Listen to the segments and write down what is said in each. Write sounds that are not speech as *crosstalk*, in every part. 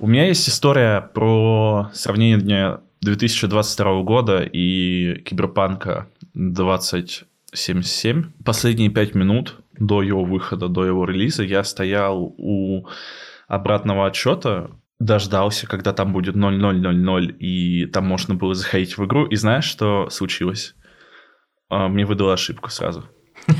У меня есть история про сравнение 2022 года и киберпанка 2077. Последние пять минут до его выхода, до его релиза я стоял у обратного отчета, дождался, когда там будет 0000, и там можно было заходить в игру. И знаешь, что случилось? А, мне выдала ошибку сразу. *laughs*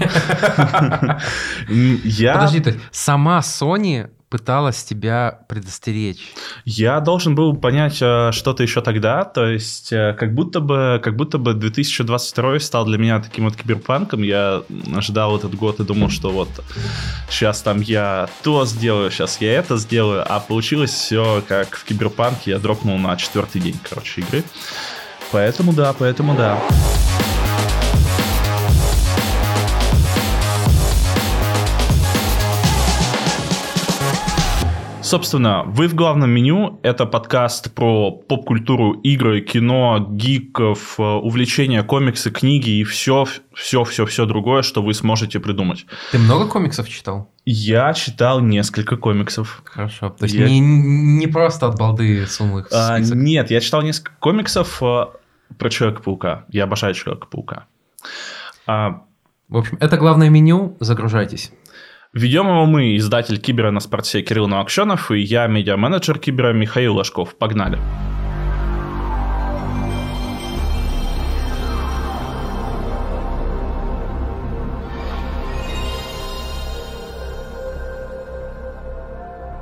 Я... Подожди, есть сама Sony пыталась тебя предостеречь. Я должен был понять э, что-то еще тогда, то есть э, как будто бы, как будто бы 2022 стал для меня таким вот киберпанком. Я ждал этот год и думал, что вот сейчас там я то сделаю, сейчас я это сделаю, а получилось все как в киберпанке. Я дропнул на четвертый день, короче, игры. Поэтому да, поэтому да. Собственно, вы в главном меню. Это подкаст про поп-культуру, игры, кино, гиков, э, увлечения, комиксы, книги и все, все, все, все другое, что вы сможете придумать. Ты много комиксов читал? Я читал несколько комиксов. Хорошо. То есть я... не, не просто от балды сунул их в а, Нет, я читал несколько комиксов э, про Человека-паука. Я обожаю Человека-паука. А... В общем, это главное меню. Загружайтесь. Ведем его мы, издатель Кибера на спорте Кирилл Новокшенов и я, медиа-менеджер Кибера Михаил Ложков. Погнали!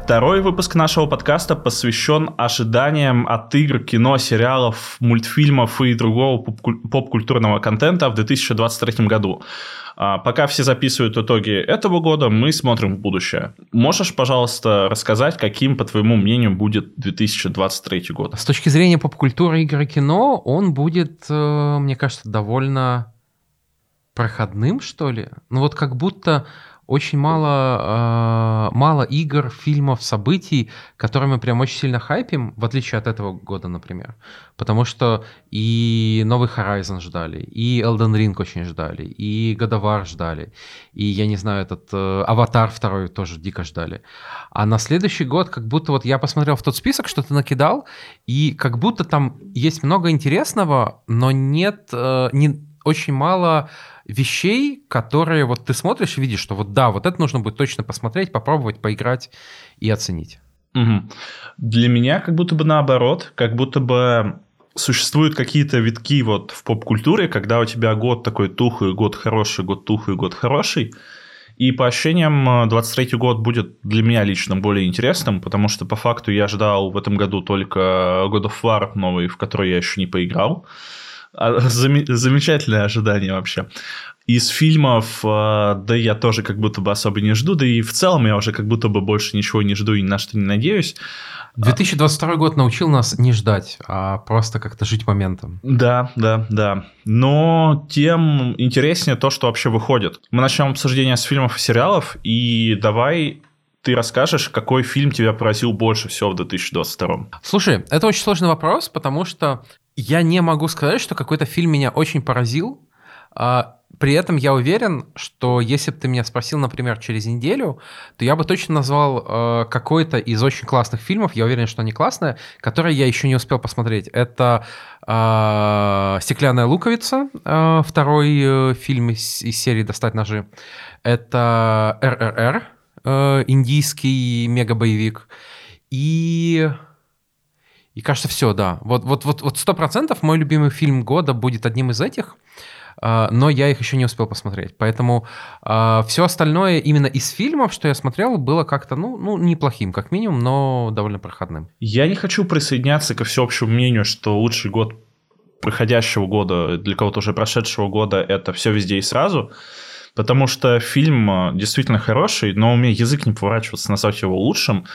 Второй выпуск нашего подкаста посвящен ожиданиям от игр, кино, сериалов, мультфильмов и другого поп-культурного контента в 2023 году. А пока все записывают итоги этого года, мы смотрим в будущее. Можешь, пожалуйста, рассказать, каким, по твоему мнению, будет 2023 год? С точки зрения поп-культуры, игры, кино, он будет, э, мне кажется, довольно проходным, что ли. Ну вот как будто очень мало, э, мало игр, фильмов, событий, которые мы прям очень сильно хайпим, в отличие от этого года, например. Потому что и новый Horizon ждали, и Elden Ring очень ждали, и War ждали, и, я не знаю, этот э, Аватар второй тоже дико ждали. А на следующий год как будто вот я посмотрел в тот список, что ты накидал, и как будто там есть много интересного, но нет, э, не, очень мало вещей, которые вот ты смотришь и видишь, что вот да, вот это нужно будет точно посмотреть, попробовать, поиграть и оценить. Угу. Для меня как будто бы наоборот, как будто бы существуют какие-то витки вот в поп-культуре, когда у тебя год такой тухлый, год хороший, год тухлый, год хороший. И по ощущениям 23 год будет для меня лично более интересным, потому что по факту я ждал в этом году только God of War новый, в который я еще не поиграл. А, замечательное ожидание вообще. Из фильмов, а, да я тоже как будто бы особо не жду, да и в целом я уже как будто бы больше ничего не жду и ни на что не надеюсь. 2022 год научил нас не ждать, а просто как-то жить моментом. Да, да, да. Но тем интереснее то, что вообще выходит. Мы начнем обсуждение с фильмов и сериалов, и давай ты расскажешь, какой фильм тебя поразил больше всего в 2022? Слушай, это очень сложный вопрос, потому что я не могу сказать, что какой-то фильм меня очень поразил. А, при этом я уверен, что если бы ты меня спросил, например, через неделю, то я бы точно назвал э, какой-то из очень классных фильмов, я уверен, что они классные, которые я еще не успел посмотреть. Это э, «Стеклянная луковица», э, второй э, фильм из, из серии «Достать ножи». Это «РРР», э, индийский мега-боевик. И и кажется, все, да. Вот, вот, вот, вот сто процентов мой любимый фильм года будет одним из этих, а, но я их еще не успел посмотреть. Поэтому а, все остальное именно из фильмов, что я смотрел, было как-то, ну, ну, неплохим, как минимум, но довольно проходным. Я не хочу присоединяться ко всеобщему мнению, что лучший год проходящего года, для кого-то уже прошедшего года, это все везде и сразу. Потому что фильм а, действительно хороший, но у меня язык не поворачивается назвать его лучшим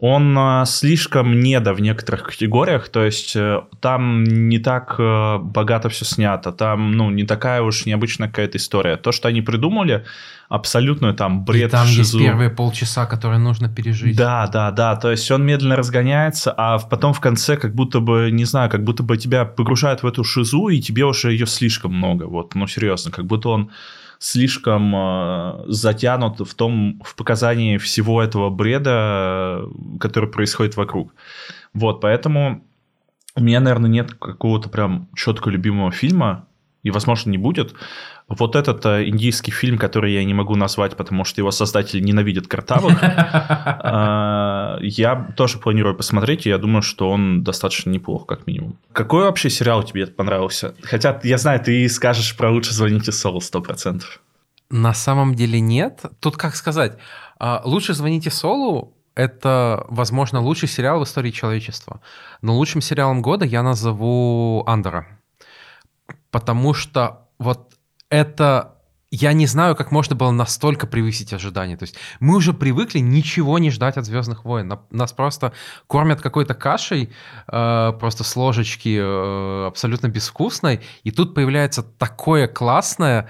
он а, слишком недо в некоторых категориях, то есть э, там не так э, богато все снято, там, ну, не такая уж необычная какая-то история. То, что они придумали, абсолютно там бред. И там есть первые полчаса, которые нужно пережить. Да, да, да, то есть он медленно разгоняется, а потом в конце как будто бы, не знаю, как будто бы тебя погружают в эту шизу, и тебе уже ее слишком много, вот, ну, серьезно, как будто он слишком э, затянут в том, в показании всего этого бреда, который происходит вокруг. Вот, поэтому у меня, наверное, нет какого-то прям четко любимого фильма, и, возможно, не будет. Вот этот э, индийский фильм, который я не могу назвать, потому что его создатель ненавидит картавых, *laughs* э, я тоже планирую посмотреть, и я думаю, что он достаточно неплох, как минимум. Какой вообще сериал тебе понравился? Хотя, я знаю, ты скажешь про «Лучше звоните Солу» 100%. На самом деле нет. Тут как сказать, а, «Лучше звоните Солу» это, возможно, лучший сериал в истории человечества. Но лучшим сериалом года я назову «Андера». Потому что вот это я не знаю, как можно было настолько превысить ожидания. То есть мы уже привыкли ничего не ждать от Звездных войн. Нас просто кормят какой-то кашей, э, просто с ложечки, э, абсолютно безвкусной. И тут появляется такое классное,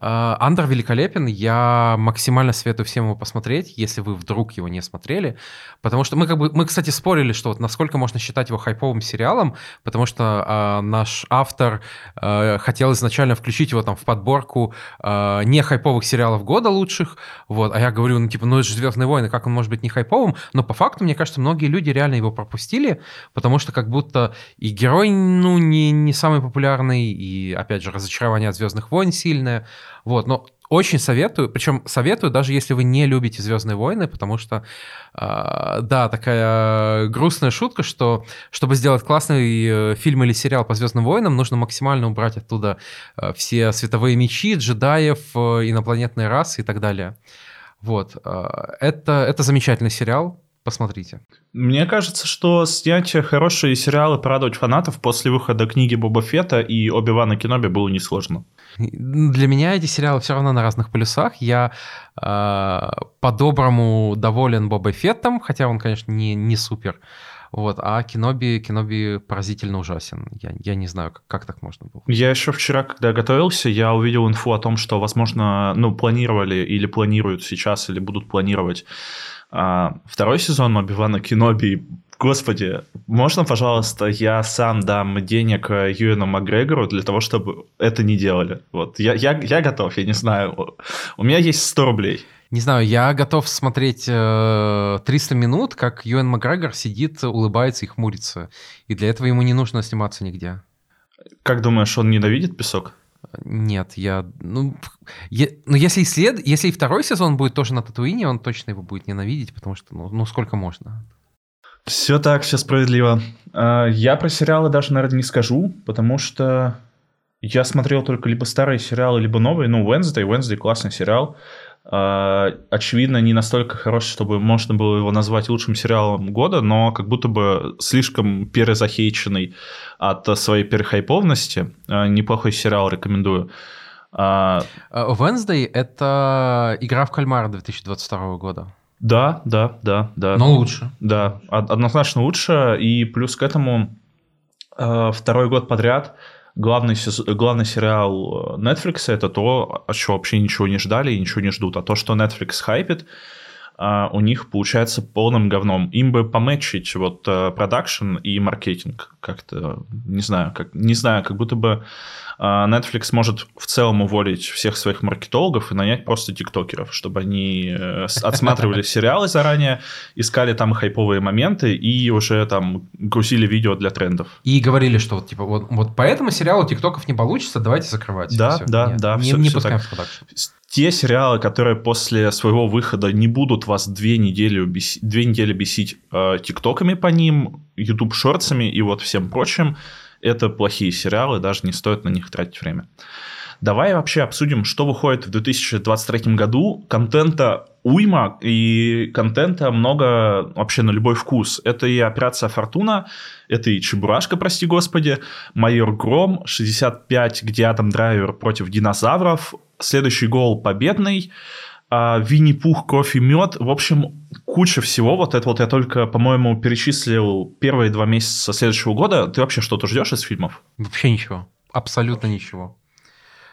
Андер великолепен, я максимально советую всем его посмотреть, если вы вдруг его не смотрели, потому что мы как бы, мы, кстати, спорили, что вот насколько можно считать его хайповым сериалом, потому что э, наш автор э, хотел изначально включить его там в подборку э, не хайповых сериалов года лучших, вот, а я говорю, ну типа, ну это же «Звездные войны», как он может быть не хайповым, но по факту, мне кажется, многие люди реально его пропустили, потому что как будто и герой, ну, не, не самый популярный, и, опять же, разочарование от «Звездных войн» сильное, вот, но очень советую, причем советую, даже если вы не любите Звездные войны, потому что, э, да, такая грустная шутка, что чтобы сделать классный э, фильм или сериал по Звездным войнам, нужно максимально убрать оттуда э, все световые мечи, джедаев, э, инопланетные расы и так далее. Вот, это, это замечательный сериал, посмотрите. Мне кажется, что снять хорошие сериалы, порадовать фанатов после выхода книги Боба Фетта и Оби-Вана Кеноби было несложно. Для меня эти сериалы все равно на разных полюсах. Я э, по-доброму доволен Боба Феттом, хотя он, конечно, не, не супер. Вот, а Киноби, Киноби поразительно ужасен. Я, я не знаю, как, как так можно было. Я еще вчера, когда готовился, я увидел инфу о том, что, возможно, ну, планировали или планируют сейчас, или будут планировать а, второй сезон Оби-Вана Киноби Господи, можно, пожалуйста, я сам дам денег э, Юэну Макгрегору для того, чтобы это не делали? Вот, я, я, я готов, я не знаю. У меня есть 100 рублей. Не знаю, я готов смотреть э, 300 минут, как Юэн Макгрегор сидит, улыбается и хмурится. И для этого ему не нужно сниматься нигде. Как думаешь, он ненавидит песок? Нет, я... Ну, я, ну если, след, если и второй сезон будет тоже на Татуине, он точно его будет ненавидеть, потому что, ну, ну сколько можно? Все так, все справедливо. А, я про сериалы даже, наверное, не скажу, потому что я смотрел только либо старые сериалы, либо новые. Ну, Wednesday, Wednesday классный сериал. А, очевидно, не настолько хороший, чтобы можно было его назвать лучшим сериалом года, но как будто бы слишком перезахейченный от своей перехайповности. А, неплохой сериал, рекомендую. Wednesday — это игра в кальмара 2022 года. Да, да, да, да. Но лучше. Да, однозначно лучше. И плюс к этому второй год подряд главный, главный сериал э, Netflix это то, о чем вообще ничего не ждали и ничего не ждут. А то, что Netflix хайпит, а у них получается полным говном. Им бы пометчить вот продакшн и маркетинг как-то, не знаю, как, не знаю, как будто бы а, Netflix может в целом уволить всех своих маркетологов и нанять просто тиктокеров, чтобы они э, отсматривали *laughs* сериалы заранее, искали там хайповые моменты и уже там грузили видео для трендов. И говорили, что вот типа вот, вот по этому сериалу тиктоков не получится, давайте закрывать. Да, да, да. Не, все, не пускаем в продакшн те сериалы, которые после своего выхода не будут вас две недели, бесить, две недели бесить э, тиктоками по ним, YouTube шорцами и вот всем прочим, это плохие сериалы, даже не стоит на них тратить время. Давай вообще обсудим, что выходит в 2023 году. Контента уйма, и контента много вообще на любой вкус. Это и «Операция Фортуна», это и «Чебурашка», прости господи, «Майор Гром», «65», где Адам Драйвер против динозавров, следующий гол победный, а, Винни-Пух, кофе, мед. В общем, куча всего. Вот это вот я только, по-моему, перечислил первые два месяца следующего года. Ты вообще что-то ждешь из фильмов? Вообще ничего. Абсолютно ничего.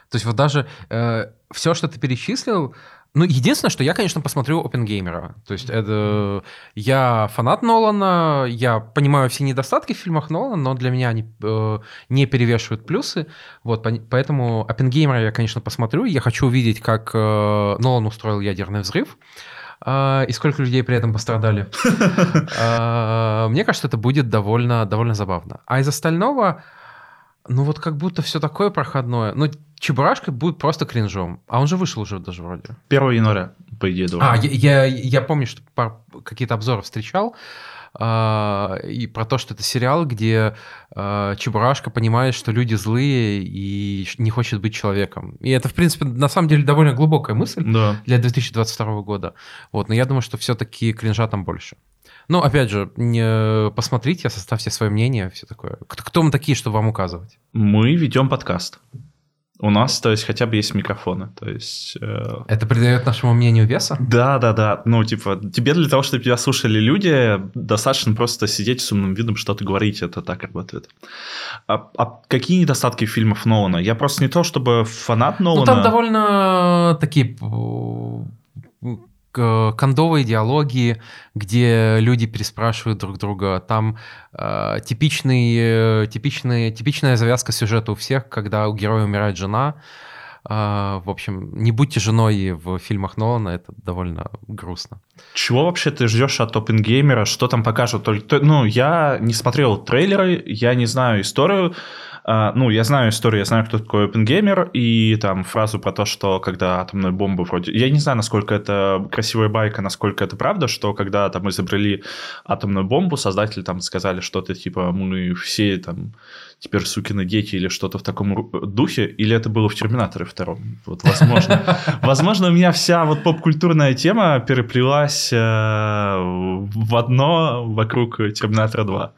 То есть вот даже э, все, что ты перечислил, Ну, единственное, что я, конечно, посмотрю Опенгеймера. То есть это... Я фанат Нолана, я понимаю все недостатки в фильмах Нолана, но для меня они э, не перевешивают плюсы. Вот, поэтому Опенгеймера я, конечно, посмотрю. Я хочу увидеть, как э, Нолан устроил ядерный взрыв. Uh, и сколько людей при этом пострадали. Uh, *laughs* мне кажется, это будет довольно, довольно забавно. А из остального, ну вот как будто все такое проходное. Ну, Чебурашка будет просто кринжом. А он же вышел уже даже вроде. 1 января, по идее, думаю. А, я, я, я помню, что какие-то обзоры встречал. Uh, и про то, что это сериал, где uh, Чебурашка понимает, что люди злые и не хочет быть человеком. И это, в принципе, на самом деле довольно глубокая мысль да. для 2022 года. Вот, но я думаю, что все-таки кринжа там больше. Ну, опять же, не посмотрите, составьте свое мнение, все такое. Кто, мы такие, чтобы вам указывать? Мы ведем подкаст. У нас, то есть, хотя бы есть микрофоны. То есть, э... Это придает нашему мнению веса? Да, да, да. Ну, типа, тебе для того, чтобы тебя слушали люди, достаточно просто сидеть с умным видом, что-то говорить, это так работает. А, а какие недостатки фильмов Нолана? Я просто не то, чтобы фанат Нолана... Ну, там довольно такие кондовые диалоги, где люди переспрашивают друг друга. Там э, типичный, э, типичный, типичная завязка сюжета у всех, когда у героя умирает жена. Э, в общем, не будьте женой в фильмах Нолана, это довольно грустно. Чего вообще ты ждешь от Опенгеймера? Что там покажут? Ну, я не смотрел трейлеры, я не знаю историю. А, ну, я знаю историю, я знаю, кто такой OpenGamer, и там фразу про то, что когда атомная бомба вроде... Я не знаю, насколько это красивая байка, насколько это правда, что когда там изобрели атомную бомбу, создатели там сказали что-то типа мы все там теперь сукины дети или что-то в таком духе, или это было в Терминаторе втором. Вот, возможно. Возможно, у меня вся вот поп-культурная тема переплелась э, в одно вокруг Терминатора 2.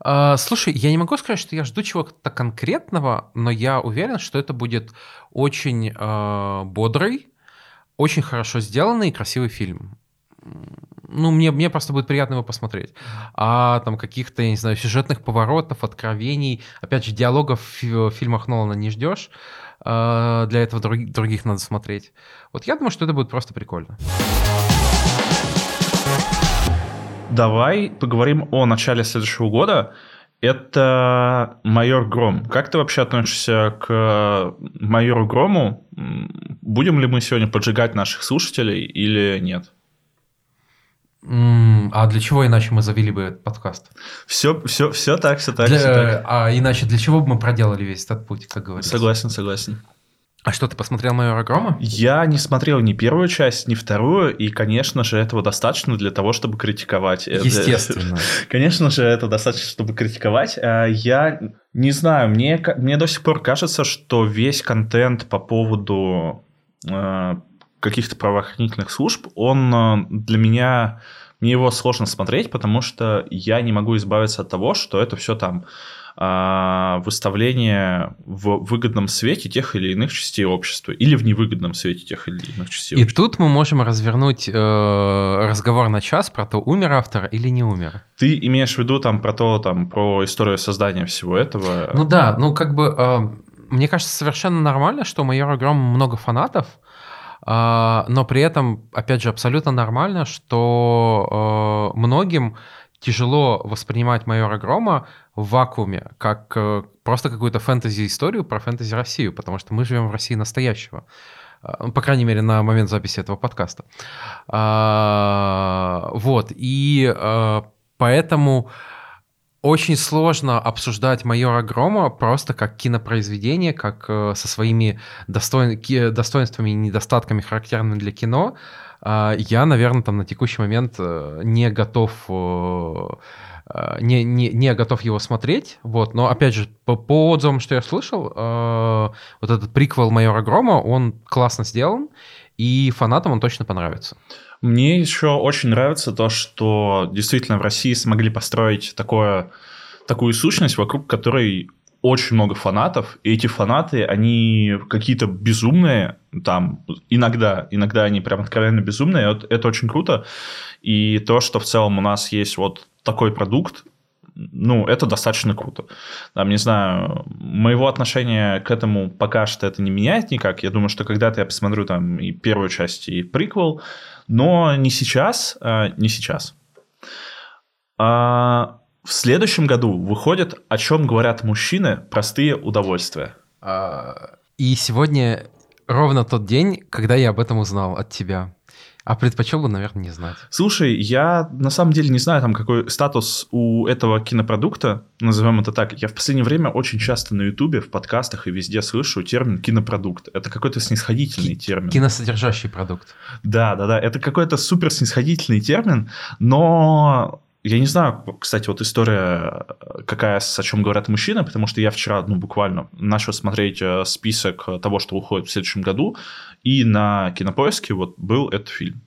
А, слушай, я не могу сказать, что я жду чего-то конкретного, но я уверен, что это будет очень э, бодрый, очень хорошо сделанный и красивый фильм. Ну, мне, мне просто будет приятно его посмотреть. А там каких-то, я не знаю, сюжетных поворотов, откровений, опять же, диалогов в фильмах Нолана не ждешь. Э, для этого друг, других надо смотреть. Вот я думаю, что это будет просто прикольно. Давай поговорим о начале следующего года. Это майор Гром. Как ты вообще относишься к майору Грому? Будем ли мы сегодня поджигать наших слушателей или нет? А для чего иначе мы завели бы этот подкаст? Все, все, все так, все так, для, все так. А иначе для чего бы мы проделали весь этот путь, как говорится? Согласен, согласен. А что, ты посмотрел «Майора Грома»? Я не смотрел ни первую часть, ни вторую, и, конечно же, этого достаточно для того, чтобы критиковать. Естественно. *laughs* Конечно же, это достаточно, чтобы критиковать. А, я не знаю, мне, мне до сих пор кажется, что весь контент по поводу а, каких-то правоохранительных служб, он а, для меня... Мне его сложно смотреть, потому что я не могу избавиться от того, что это все там выставление в выгодном свете тех или иных частей общества или в невыгодном свете тех или иных частей И общества. тут мы можем развернуть э, разговор на час про то, умер автор или не умер. Ты имеешь в виду там про то, там про историю создания всего этого? Ну да, ну как бы э, мне кажется совершенно нормально, что у майора Гром много фанатов, э, но при этом, опять же, абсолютно нормально, что э, многим тяжело воспринимать майора Грома в вакууме, как э, просто какую-то фэнтези-историю про фэнтези-Россию, потому что мы живем в России настоящего. Ну, по крайней мере, на момент записи этого подкаста. А, вот, и а, поэтому очень сложно обсуждать «Майора Грома» просто как кинопроизведение, как э, со своими достоин... достоинствами и недостатками, характерными для кино. Я, наверное, там на текущий момент э, не готов Э, не, не, не готов его смотреть, вот, но, опять же, по, по отзывам, что я слышал, э, вот этот приквел «Майора Грома», он классно сделан, и фанатам он точно понравится. Мне еще очень нравится то, что действительно в России смогли построить такое, такую сущность, вокруг которой очень много фанатов, и эти фанаты, они какие-то безумные, там, иногда, иногда они прям откровенно безумные, это, это очень круто, и то, что в целом у нас есть вот такой продукт, ну, это достаточно круто. Там, не знаю, моего отношения к этому пока что это не меняет никак. Я думаю, что когда-то я посмотрю там и первую часть, и приквел, но не сейчас, а, не сейчас. А в следующем году выходит «О чем говорят мужчины. Простые удовольствия». А, и сегодня ровно тот день, когда я об этом узнал от тебя. А предпочел бы, наверное, не знать. Слушай, я на самом деле не знаю, там какой статус у этого кинопродукта, назовем это так. Я в последнее время очень часто на Ютубе, в подкастах и везде слышу термин кинопродукт. Это какой-то снисходительный Ки- термин. Киносодержащий продукт. Да, да, да. Это какой-то супер снисходительный термин, но я не знаю, кстати, вот история, какая, о чем говорят мужчины, потому что я вчера, ну, буквально начал смотреть э, список того, что выходит в следующем году, и на кинопоиске вот был этот фильм.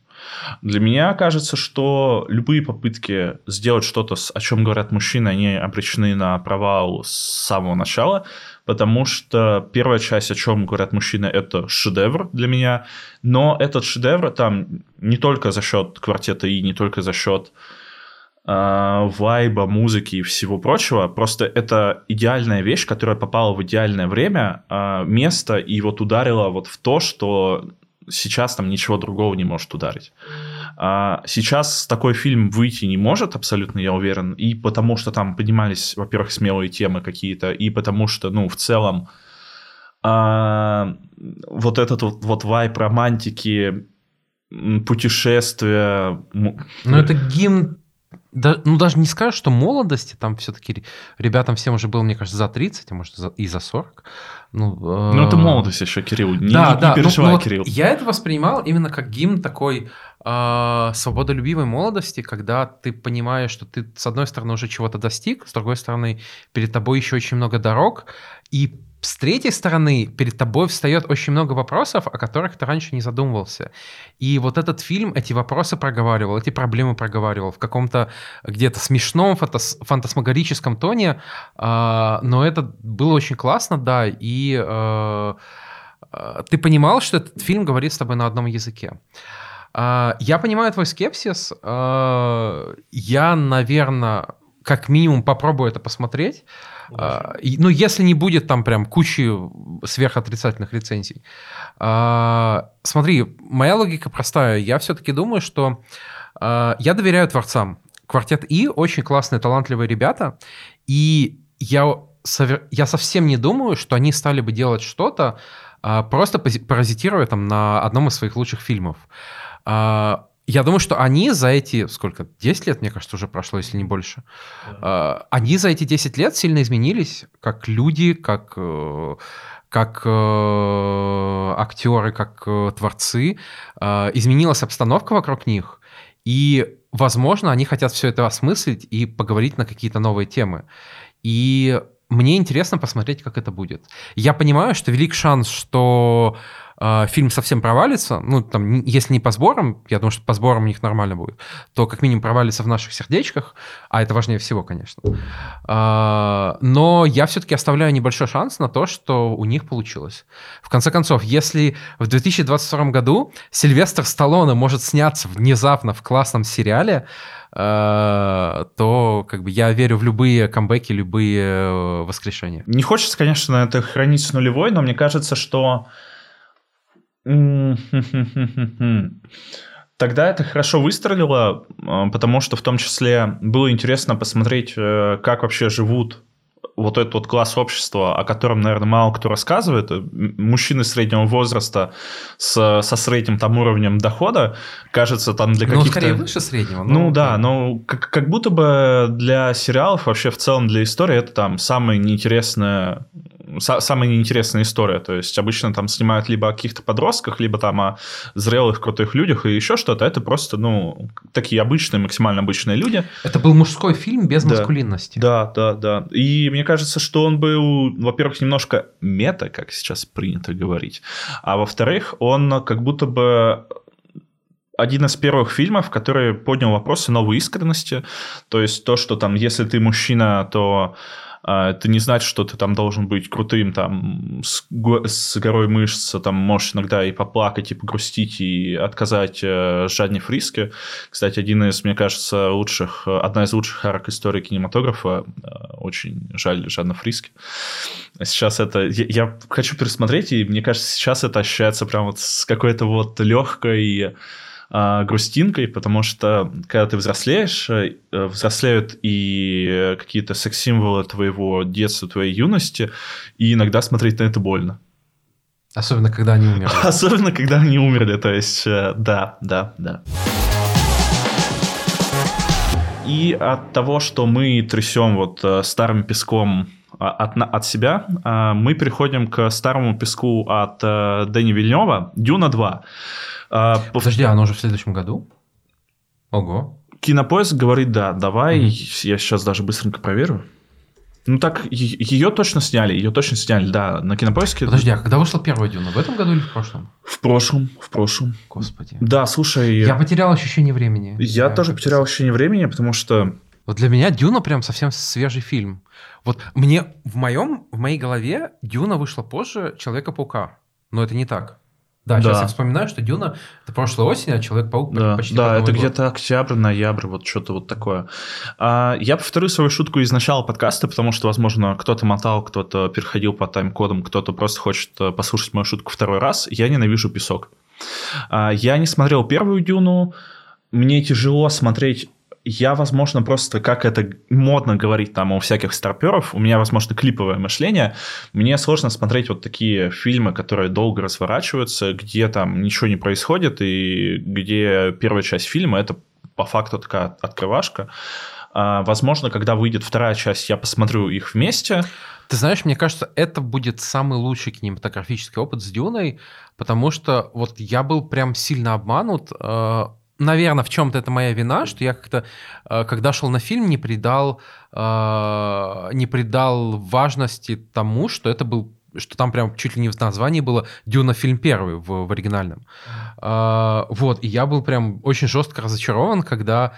Для меня кажется, что любые попытки сделать что-то, о чем говорят мужчины, они обречены на провал с самого начала, потому что первая часть, о чем говорят мужчины, это шедевр для меня, но этот шедевр там не только за счет квартета И, не только за счет вайба, музыки и всего прочего. Просто это идеальная вещь, которая попала в идеальное время, а, место, и вот ударила вот в то, что сейчас там ничего другого не может ударить. А, сейчас такой фильм выйти не может, абсолютно, я уверен, и потому что там поднимались, во-первых, смелые темы какие-то, и потому что, ну, в целом, вот этот вот, вот вайп романтики, путешествия... Ну, это гимн да, ну, даже не скажешь, что молодости, там все-таки ребятам всем уже было, мне кажется, за 30, а может, и за 40. Ну, э... ну это молодость еще, Кирилл, не, да, не, да, не переживай, ну, ну, Кирилл. Я это воспринимал именно как гимн такой э, свободолюбивой молодости, когда ты понимаешь, что ты, с одной стороны, уже чего-то достиг, с другой стороны, перед тобой еще очень много дорог, и с третьей стороны, перед тобой встает очень много вопросов, о которых ты раньше не задумывался. И вот этот фильм эти вопросы проговаривал, эти проблемы проговаривал в каком-то где-то смешном, фантас фантасмагорическом тоне, э, но это было очень классно, да, и э, э, ты понимал, что этот фильм говорит с тобой на одном языке. Я понимаю твой скепсис. Э, я, наверное, как минимум попробую это посмотреть. А, ну, если не будет там прям кучи сверхотрицательных рецензий. А, смотри, моя логика простая. Я все-таки думаю, что а, я доверяю творцам. Квартет И очень классные, талантливые ребята. И я, я совсем не думаю, что они стали бы делать что-то, просто паразитируя там на одном из своих лучших фильмов. Я думаю, что они за эти, сколько, 10 лет, мне кажется, уже прошло, если не больше, да. они за эти 10 лет сильно изменились, как люди, как, э, как э, актеры, как э, творцы. Изменилась обстановка вокруг них, и, возможно, они хотят все это осмыслить и поговорить на какие-то новые темы. И мне интересно посмотреть, как это будет. Я понимаю, что велик шанс, что э, фильм совсем провалится, ну, там, если не по сборам, я думаю, что по сборам у них нормально будет, то как минимум провалится в наших сердечках, а это важнее всего, конечно. Э, но я все-таки оставляю небольшой шанс на то, что у них получилось. В конце концов, если в 2022 году Сильвестр Сталлоне может сняться внезапно в классном сериале, э, то как бы я верю в любые камбэки, любые э, воскрешения. Не хочется, конечно, это хранить с нулевой, но мне кажется, что Тогда это хорошо выстрелило, а, потому что в том числе было интересно посмотреть, э, как вообще живут вот этот вот класс общества, о котором, наверное, мало кто рассказывает, мужчины среднего возраста с, со средним там уровнем дохода, кажется, там для каких-то... Ну, скорее выше среднего. Но... Ну, да, но как, как будто бы для сериалов, вообще в целом для истории, это там самое неинтересное самая неинтересная история. То есть обычно там снимают либо о каких-то подростках, либо там о зрелых крутых людях и еще что-то. Это просто, ну, такие обычные, максимально обычные люди. Это был мужской фильм без да. маскулинности. Да, да, да. И мне кажется, что он был, во-первых, немножко мета, как сейчас принято говорить, а во-вторых, он как будто бы один из первых фильмов, который поднял вопросы новой искренности. То есть то, что там, если ты мужчина, то это не значит, что ты там должен быть крутым, там, с, с горой мышц, там, можешь иногда и поплакать, и погрустить, и отказать э, Жанне Фриске. Кстати, один из, мне кажется, лучших, одна из лучших арок истории кинематографа. Э, очень жаль Жанна Фриске. Сейчас это... Я, я хочу пересмотреть, и мне кажется, сейчас это ощущается прям вот с какой-то вот легкой а, грустинкой, потому что когда ты взрослеешь, э, взрослеют и какие-то секс-символы твоего детства, твоей юности, и иногда смотреть на это больно. Особенно, когда они умерли. *laughs* Особенно, когда они умерли, то есть, э, да, да, да. И от того, что мы трясем вот э, старым песком а, от, от себя, а, мы переходим к старому песку от Дэни Вильнева, Дюна 2. А, Подожди, оно уже в следующем году? Ого. Кинопоиск говорит, да, давай, mm-hmm. я сейчас даже быстренько проверю. Ну так, ее точно сняли, ее точно сняли, да, на кинопоиске. Подожди, а когда вышла первая Дюна? В этом году или в прошлом? В прошлом, в прошлом. Господи. Да, слушай. Я потерял ощущение времени. Я, я тоже потерял ощущение времени, потому что. Вот для меня Дюна прям совсем свежий фильм. Вот мне в моем, в моей голове Дюна вышла позже Человека-паука. Но это не так. Да, да, сейчас я вспоминаю, что Дюна это прошлой осень, а Человек-паук да, почти Да, это где-то октябрь, ноябрь, вот что-то вот такое. А, я повторю свою шутку из начала подкаста, потому что, возможно, кто-то мотал, кто-то переходил по тайм-кодам, кто-то просто хочет э, послушать мою шутку второй раз. Я ненавижу песок. А, я не смотрел первую Дюну, мне тяжело смотреть я, возможно, просто, как это модно говорить там у всяких старперов, у меня, возможно, клиповое мышление, мне сложно смотреть вот такие фильмы, которые долго разворачиваются, где там ничего не происходит, и где первая часть фильма это по факту такая открывашка. А, возможно, когда выйдет вторая часть, я посмотрю их вместе. Ты знаешь, мне кажется, это будет самый лучший кинематографический опыт с Дюной, потому что вот я был прям сильно обманут а, наверное, в чем-то это моя вина, что я как-то, э, когда шел на фильм, не придал, э, не придал важности тому, что это был что там прям чуть ли не в названии было «Дюна фильм первый» в, в оригинальном. Mm. Вот, и я был прям очень жестко разочарован, когда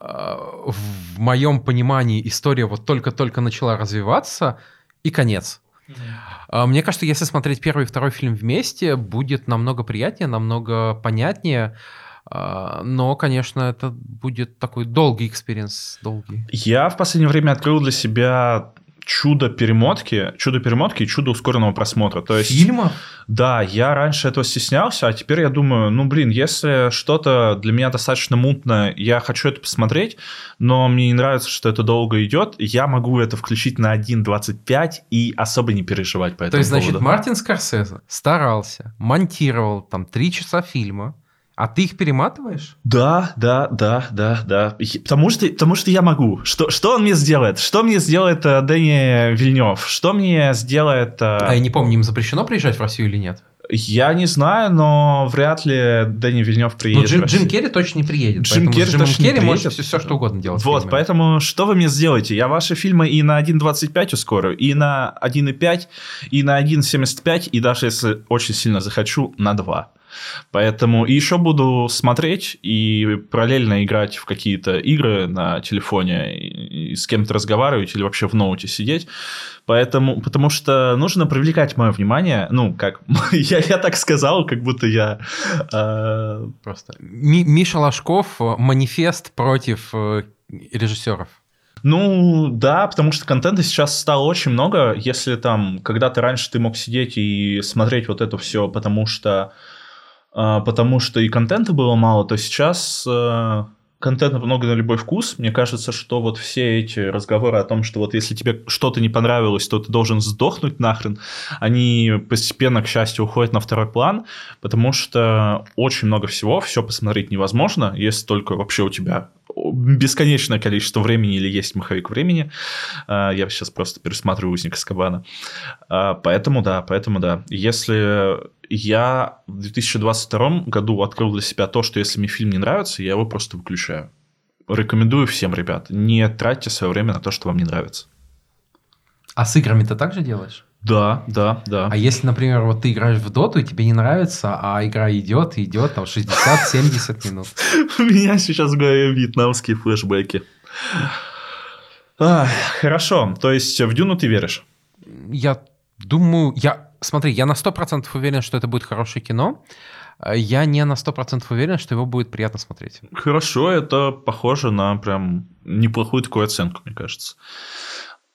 в моем понимании история вот только-только начала развиваться, и конец. Mm-hmm. Мне кажется, если смотреть первый и второй фильм вместе, будет намного приятнее, намного понятнее. А, но, конечно, это будет такой долгий experience, долгий. Я в последнее время открыл для себя чудо перемотки, чудо перемотки и чудо ускоренного просмотра. То есть, Фильма? Да, я раньше этого стеснялся, а теперь я думаю, ну блин, если что-то для меня достаточно мутно, я хочу это посмотреть, но мне не нравится, что это долго идет, я могу это включить на 1.25 и особо не переживать по этому То есть, поводу. значит, Мартин Скорсезе старался, монтировал там три часа фильма, а ты их перематываешь? Да, да, да, да, да. Потому что, потому что я могу. Что, что он мне сделает? Что мне сделает э, Дэнни Вильнев? Что мне сделает... Э... А я не помню, им запрещено приезжать в Россию или нет? Я не знаю, но вряд ли Дэнни Вильнев приедет. Ну, Джим, Джим Керри точно не приедет. Джим Керри, с Джимом Керри может все, все что угодно делать. Вот, поэтому что вы мне сделаете? Я ваши фильмы и на 1.25 ускорю, и на 1.5, и на 1.75, и даже если очень сильно захочу, на 2. Поэтому и еще буду смотреть и параллельно играть в какие-то игры на телефоне, и с кем-то разговаривать или вообще в ноуте сидеть. Поэтому, потому что нужно привлекать мое внимание. Ну, как *laughs* я, я так сказал, как будто я э... просто. Ми Миша Ложков манифест против э, режиссеров. Ну, да, потому что контента сейчас стало очень много. Если там когда-то раньше ты мог сидеть и смотреть вот это все, потому что потому что и контента было мало, то сейчас э, контента много на любой вкус. Мне кажется, что вот все эти разговоры о том, что вот если тебе что-то не понравилось, то ты должен сдохнуть нахрен, они постепенно, к счастью, уходят на второй план, потому что очень много всего, все посмотреть невозможно, если только вообще у тебя бесконечное количество времени или есть маховик времени. А, я сейчас просто пересматриваю «Узник Скабана». Поэтому да, поэтому да. Если я в 2022 году открыл для себя то, что если мне фильм не нравится, я его просто выключаю. Рекомендую всем, ребят, не тратьте свое время на то, что вам не нравится. А с играми ты так же делаешь? Да, да, да. А если, например, вот ты играешь в доту, и тебе не нравится, а игра идет, идет там 60-70 *laughs* минут? У меня сейчас в голове вьетнамские флешбеки. А, хорошо, то есть в Дюну ты веришь? Я думаю, я, смотри, я на 100% уверен, что это будет хорошее кино. Я не на 100% уверен, что его будет приятно смотреть. Хорошо, это похоже на прям неплохую такую оценку, мне кажется.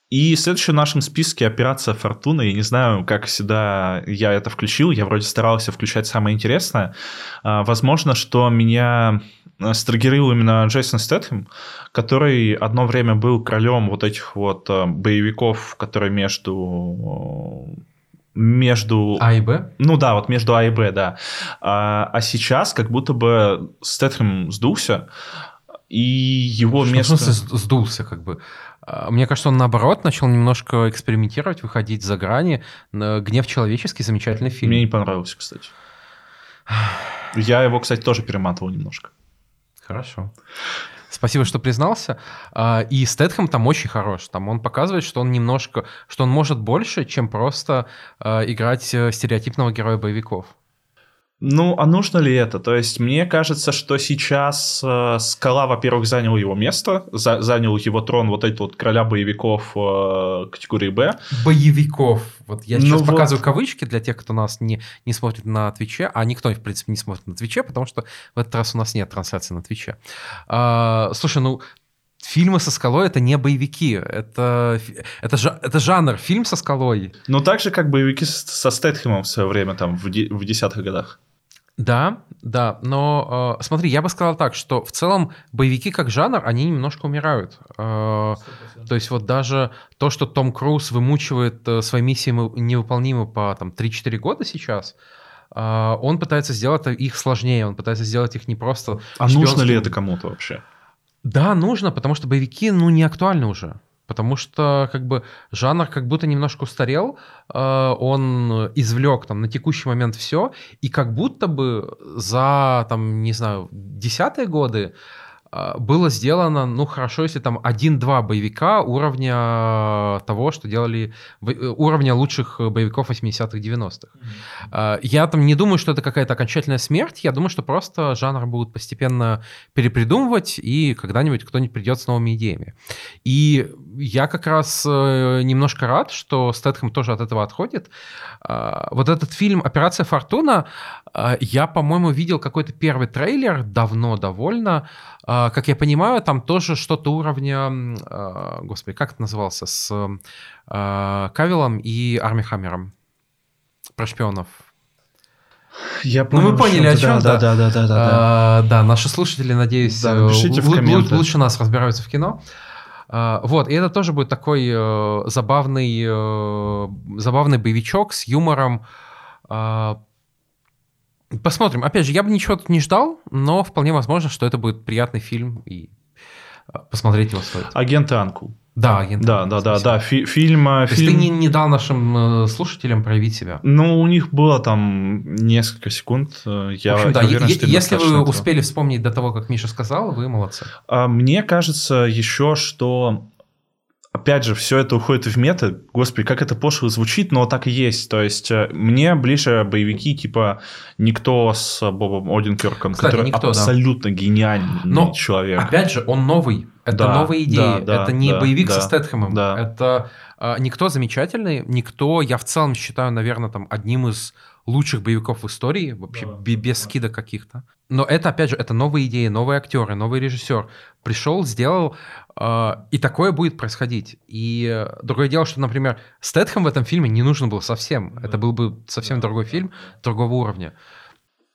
И следующее в нашем списке операция Фортуна. Я не знаю, как всегда я это включил. Я вроде старался включать самое интересное. А, возможно, что меня э, стригерил именно Джейсон Стэтхэм, который одно время был королем вот этих вот э, боевиков, которые между между... А и Б? Ну да, вот между А и Б, да. А, а сейчас как будто бы Стэтхэм сдулся, и его Что место... в смысле сдулся как бы? А, Мне кажется, он наоборот начал немножко экспериментировать, выходить за грани. «Гнев человеческий» замечательный фильм. Мне не понравился, кстати. Я его, кстати, тоже перематывал немножко. Хорошо. Спасибо, что признался. А, И Стэтхэм там очень хорош. Там он показывает, что он немножко, что он может больше, чем просто а, играть э, стереотипного героя боевиков. Ну, а нужно ли это? То есть, мне кажется, что сейчас э, Скала, во-первых, занял его место, за- занял его трон вот этот вот короля боевиков э, категории Б. Боевиков. Вот я Ну сейчас вот. показываю кавычки для тех, кто нас не, не смотрит на Твиче, а никто, в принципе, не смотрит на Твиче, потому что в этот раз у нас нет трансляции на Твиче. А, слушай, ну, фильмы со скалой это не боевики, это, это, это жанр, фильм со скалой. Ну, так же, как боевики со Стэтхэмом в свое время, там, в, в десятых годах. Да, да, но э, смотри, я бы сказал так, что в целом боевики как жанр, они немножко умирают. Э, то есть вот даже то, что Том Круз вымучивает э, свои миссии мы- невыполнимы по там 3-4 года сейчас, э, он пытается сделать их сложнее, он пытается сделать их не просто... А нужно ли это кому-то вообще? Да, нужно, потому что боевики, ну, не актуальны уже. Потому что, как бы, жанр как будто немножко устарел, э, он извлек там на текущий момент все, и как будто бы за, там, не знаю, десятые годы э, было сделано, ну, хорошо, если там один-два боевика уровня того, что делали, э, уровня лучших боевиков 80-х, 90-х. А, Я там не думаю, что это какая-то окончательная смерть. Я думаю, что просто жанр будут постепенно перепридумывать, и когда-нибудь кто-нибудь придет с новыми идеями. И я как раз э, немножко рад, что Стэтхэм тоже от этого отходит. А, Вот этот фильм «Операция Фортуна», а, я, по-моему, видел какой-то первый трейлер давно довольно. А, Как я понимаю, там тоже что-то уровня... Господи, как это назывался? С Кавиллом и Арми Хаммером. Про шпионов. Я Ну, вы поняли, о да, чем, да, да. да, да, да, да. А, Да, наши слушатели, надеюсь, Да, э, лучше нас разбираются в кино. А, Вот, и это тоже будет такой э, забавный, э, забавный боевичок с юмором. А, Посмотрим. Опять же, я бы ничего тут не ждал, но вполне возможно, что это будет приятный фильм, и э, посмотреть его стоит. Агент Анкул. Да, агент. Да, да, да, да. Фи- фильм... э, То есть фильм... ты не, не дал нашим э, слушателям проявить себя. Ну, у них было там несколько секунд. э, Я в общем, да, уверен, е- что если вы этого. успели вспомнить до того, как Миша сказал, вы молодцы. А Мне кажется еще, что опять же, все это уходит в мета. Господи, как это пошло звучит, но так и есть. То есть э, мне ближе боевики типа «Никто» с Бобом Одинкерком, Кстати, который «Никто», да. абсолютно гениальный Но человек. Опять же, он новый. Это Да, новые идеи. да, да, это не да, боевик да, со Стэтхэмом. да. Это а, никто замечательный. Никто, я в целом считаю, наверное, там одним из лучших боевиков в истории, вообще Да, бе- без скидок каких-то. Но это, опять же, это новые идеи, новые актеры, новый режиссер. Пришел, сделал, а, и такое будет происходить. И э, другое дело, что, например, Стэтхэм в этом фильме не нужен был совсем. Это был бы совсем другой фильм, другого уровня.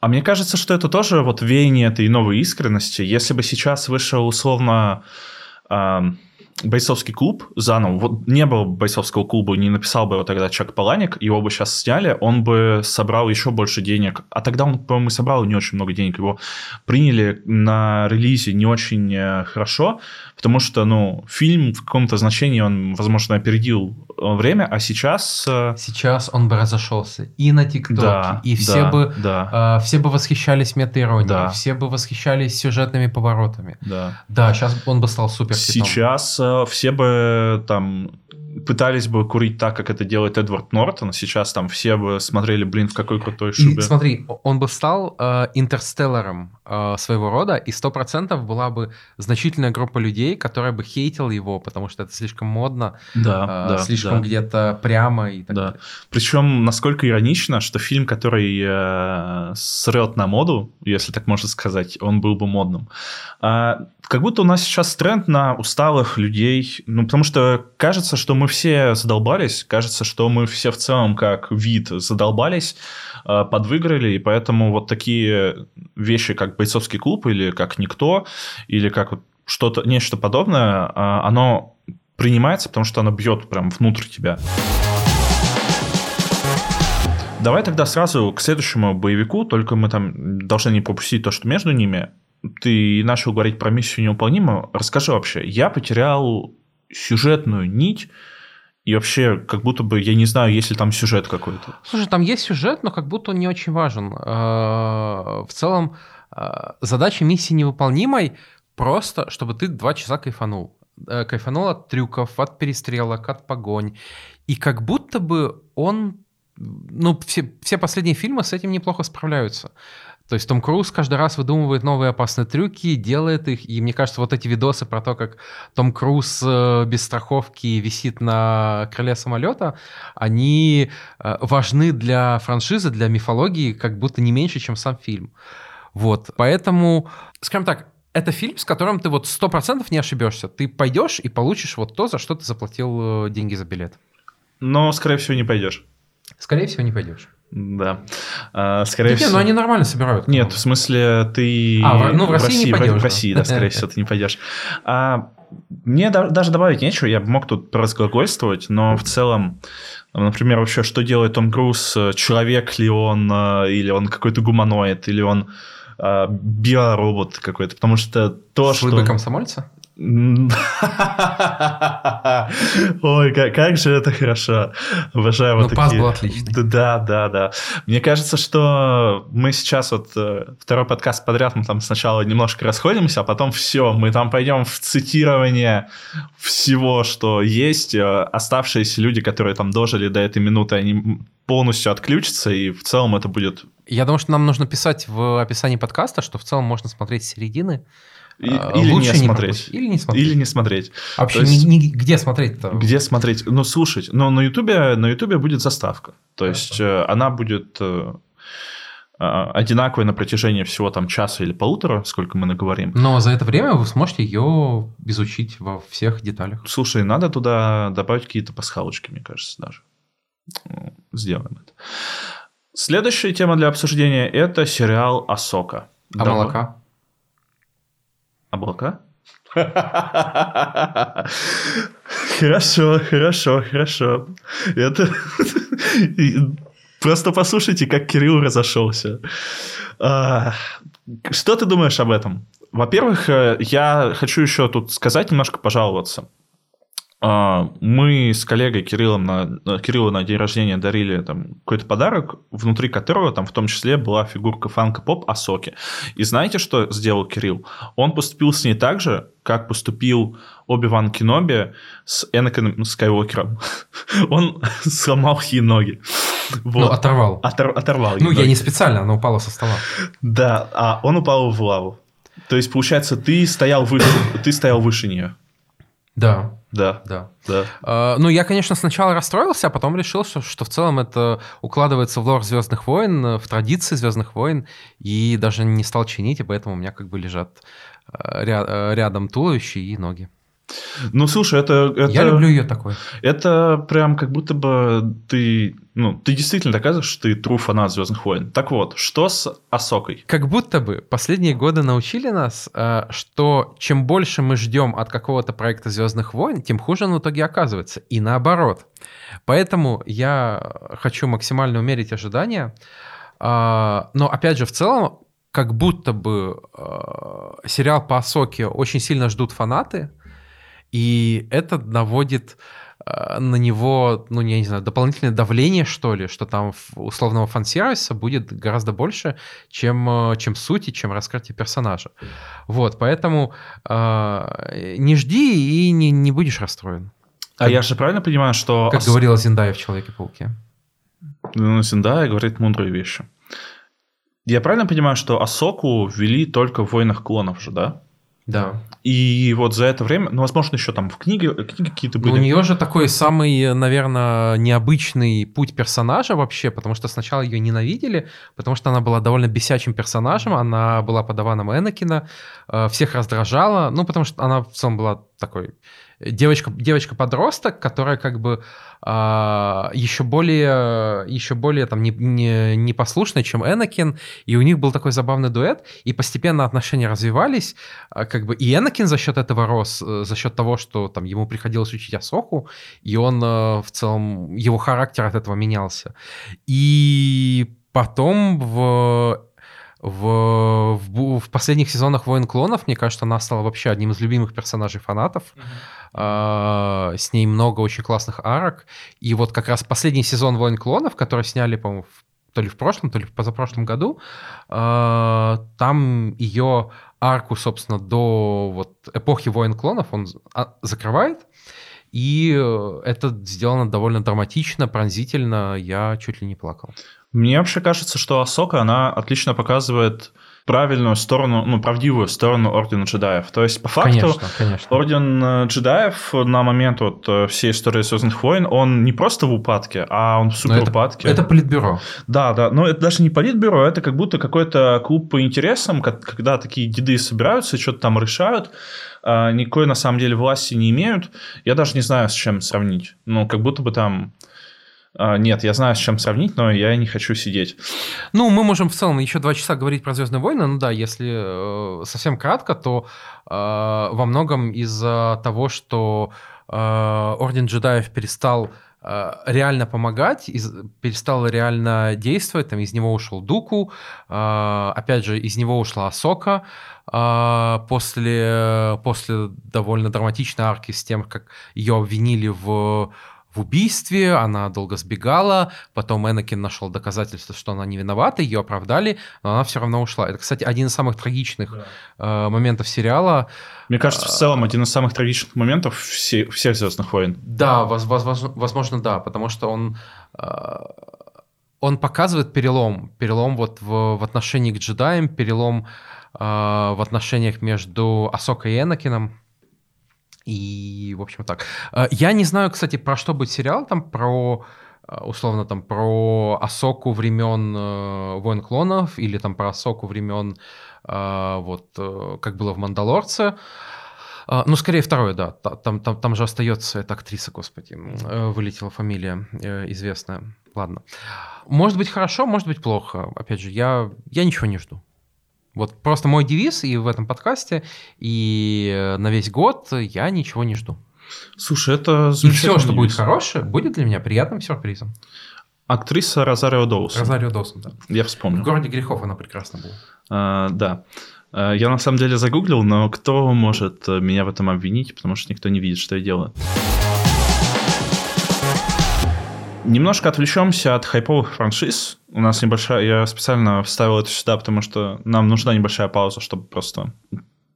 А мне кажется, что это тоже вот веяние этой новой искренности. Если бы сейчас вышел условно ам, бойцовский клуб заново, вот не было бы бойцовского клуба, не написал бы его тогда Чак Паланик, его бы сейчас сняли, он бы собрал еще больше денег. А тогда он, по-моему, собрал не очень много денег. Его приняли на релизе не очень э, хорошо, потому что, ну, фильм в каком-то значении, он, возможно, опередил э, время, а сейчас... э, Сейчас он бы разошелся и на ТикТоке, Да, и все да, бы да, А, все бы восхищались мета-иронией, Да. все бы восхищались сюжетными поворотами. да. Да, сейчас он бы стал супер Сейчас э, все бы там пытались бы курить так, как это делает Эдвард Нортон, сейчас там все бы смотрели, блин, в какой крутой шубе. И смотри, он бы стал э, интерстелларом э, своего рода, и сто процентов была бы значительная группа людей, которая бы хейтила его, потому что это слишком модно, да, э, да, слишком да. где-то прямо и так Да. далее. Причем, насколько иронично, что фильм, который э, срет на моду, если так можно сказать, он был бы модным. А, как будто у нас сейчас тренд на усталых людей, ну, потому что кажется, что мы все задолбались, кажется, что мы все в целом как вид задолбались, э, подвыиграли, и поэтому вот такие вещи, как бойцовский клуб или как никто, или как что-то, нечто подобное, а, оно принимается, потому что оно бьет прям внутрь тебя. Давай тогда сразу к следующему боевику, только мы там должны не пропустить то, что между ними. Ты начал говорить про миссию невыполнимую. Расскажи вообще, я потерял сюжетную нить, и вообще, как будто бы, я не знаю, есть ли там сюжет какой-то. Слушай, там есть сюжет, но как будто он не очень важен. Э, В целом, э, задача миссии невыполнимой просто, чтобы ты два часа кайфанул. Э, Кайфанул от трюков, от перестрелок, от погонь. И как будто бы он... Ну, все, все последние фильмы с этим неплохо справляются. То есть Том Круз каждый раз выдумывает новые опасные трюки, делает их, и мне кажется, вот эти видосы про то, как Том Круз э, без страховки висит на крыле самолета, они э, важны для франшизы, для мифологии, как будто не меньше, чем сам фильм. Вот, поэтому, скажем так, это фильм, с которым ты вот сто процентов не ошибешься. Ты пойдешь и получишь вот то, за что ты заплатил э, деньги за билет. Но, скорее всего, не пойдешь. Скорее всего, не пойдешь. Да. А, скорее Нет, всего... ну они нормально собирают. Нет, в смысле, ты... А, в- ну, в России не в- пойдешь, В да. России, да, скорее всего, ты не пойдешь. А, мне да- даже добавить нечего, я мог тут разглагольствовать, но в целом, например, вообще, что делает Том Круз? Человек ли он, э, или он какой-то гуманоид, или он э, биоробот какой-то? Потому что то, что... Слабый комсомольца? *laughs* Ой, как, как же это хорошо. Обожаю вот Ну, пас такие. был отличный. Да, да, да. Мне кажется, что мы сейчас вот э, второй подкаст подряд, мы там сначала немножко расходимся, а потом все, мы там пойдем в цитирование всего, что есть. Э, Оставшиеся люди, которые там дожили до этой минуты, они полностью отключатся, и в целом это будет... Я думаю, что нам нужно писать в описании подкаста, что в целом можно смотреть с середины. И- а, или не лучше смотреть. пропустить. Или не смотреть. Или не смотреть. А Вообще, есть- ни- ни- где смотреть-то? Где смотреть? Ну, слушать. Но на Ютубе, на Ютубе будет заставка. То есть э, она будет э, э, одинаковой на протяжении всего там часа или полутора, сколько мы наговорим. Но за это время вы сможете ее изучить во всех деталях. Слушай, надо туда добавить какие-то пасхалочки, мне кажется, даже. Ну, Сделаем это. Следующая тема для обсуждения – это сериал «Асока». А Давай. молока? Облака? *laughs* Хорошо, хорошо, хорошо. Это... *laughs* Просто послушайте, как Кирилл разошелся. А, Что ты думаешь об этом? Во-первых, э, я хочу еще тут сказать, немножко пожаловаться. А, Мы с коллегой Кириллом на, э, Кириллу на день рождения дарили там какой-то подарок, внутри которого там в том числе была фигурка фанка-поп Асоки. И знаете, что сделал Кирилл? Он поступил с ней так же, как поступил Оби-Ван Кеноби с Энакином Скайуокером. *laughs* Он *laughs* сломал ей ноги. Ну, Вот. оторвал. Отор- оторвал Ну, я ноги. не специально, она упала со стола. Да, а он упал в лаву. То есть, получается, ты стоял выше, ты стоял выше нее. Да, Да, да. да. Э, Ну, я, конечно, сначала расстроился, а потом решил, что, что в целом это укладывается в лор Звездных войн, в традиции Звездных войн, и даже не стал чинить, и поэтому у меня как бы лежат э, ря- э, рядом туловище и ноги. Ну, слушай, это, это, Я люблю ее такой. это прям как будто бы ты, ну, ты действительно доказываешь, что ты true фанат Звездных войн. Так вот, что с Асокой? Как будто бы последние годы научили нас, э, что чем больше мы ждем от какого-то проекта Звездных войн, тем хуже он в итоге оказывается. И наоборот. Поэтому я хочу максимально умерить ожидания. А, Но опять же, в целом, как будто бы э, сериал по Асоке очень сильно ждут фанаты, и это наводит э, на него, ну, я не знаю, дополнительное давление, что ли, что там условного фан-сервиса будет гораздо больше, чем, э, чем сути, чем раскрытие персонажа. Вот, поэтому э, не жди и не, не будешь расстроен. А я же правильно понимаю, что... Как ос- говорила Зиндая в Человеке-пауке. Ну, Зендая говорит мудрые вещи. Я правильно понимаю, что Асоку ввели только в «Войнах клонов» же, да? Да. И вот за это время, ну, возможно, еще там в книге, книги какие-то Ну, были. у нее же такой самый, наверное, необычный путь персонажа вообще, потому что сначала ее ненавидели, потому что она была довольно бесячим персонажем, она была подаваном Энакина, э, всех раздражала, ну, потому что она в целом была такой девочка, девочка-подросток, которая как бы а, еще более, еще более там не, не, непослушная, чем Энакин, и у них был такой забавный дуэт, и постепенно отношения развивались, а, как бы и Энакин за счет этого рос, э, за счет того, что там ему приходилось учить Асоху, и он э, в целом, его характер от этого менялся. И потом в в, в, в последних сезонах «Войн клонов», мне кажется, она стала вообще одним из любимых персонажей фанатов. А, с ней много очень классных арок. И вот как раз последний сезон «Войн клонов», который сняли, по-моему, то ли в прошлом, то ли в позапрошлом году, а, там ее арку, собственно, до вот эпохи «Войн клонов» он а, закрывает. И э, это сделано довольно драматично, пронзительно. Я чуть ли не плакал. Мне вообще кажется, что Асока, она отлично показывает правильную сторону, ну, правдивую сторону Ордена джедаев. То есть, по факту, Конечно, конечно. Орден э, джедаев на момент вот э, всей истории Звездных войн, он не просто в упадке, а он в супер это, упадке. это политбюро. Да, да, но это даже не политбюро, это как будто какой-то клуб по интересам, когда такие деды собираются что-то там решают, а, никакой на самом деле власти не имеют. Я даже не знаю, с чем сравнить. Ну, как будто бы там... а, Нет, я знаю, с чем сравнить, но я не хочу сидеть. Ну, мы можем в целом еще два часа говорить про Звездные войны. Ну да, если э, совсем кратко, то э, во многом из-за того, что э, Орден джедаев перестал э, реально помогать, из- перестал реально действовать, там из него ушел Дуку, э, опять же, из него ушла Асока, э, после, после довольно драматичной арки с тем, как ее обвинили в в убийстве, она долго сбегала, потом Энакин нашел доказательства, что она не виновата, ее оправдали, но она все равно ушла. Это, кстати, один из самых трагичных э, моментов сериала. Мне кажется, в целом один из самых трагичных моментов все- всех Звездных войн. Да, воз- возможно, возможно, да, потому что он, э, он показывает перелом, перелом вот в, в отношении к джедаям, перелом э, в отношениях между Асокой и Энакином. И, в общем, так. Э, Я не знаю, кстати, про что будет сериал, там про э, условно там про Асоку времен э, Войн клонов или там про Асоку времен э, вот э, как было в Мандалорце. А, Ну, скорее второе, да. Та- Там, там, там же остается эта актриса, господи, э, вылетела фамилия э, известная. Ладно. Может быть хорошо, может быть плохо. Опять же, я, я ничего не жду. Вот просто мой девиз и в этом подкасте, и э, на весь год я ничего не жду. Слушай, это И все, что будет хорошее, будет для меня приятным сюрпризом. Актриса Розарио Доусон. Розарио Доусон, да. Я В вспомнил. «Городе грехов» она прекрасно была. А, да. А, Я на самом деле загуглил, но кто может э, меня в этом обвинить, потому что никто не видит, что я делаю. Немножко отвлечемся от хайповых франшиз. У нас небольшая... Я специально вставил это сюда, потому что нам нужна небольшая пауза, чтобы просто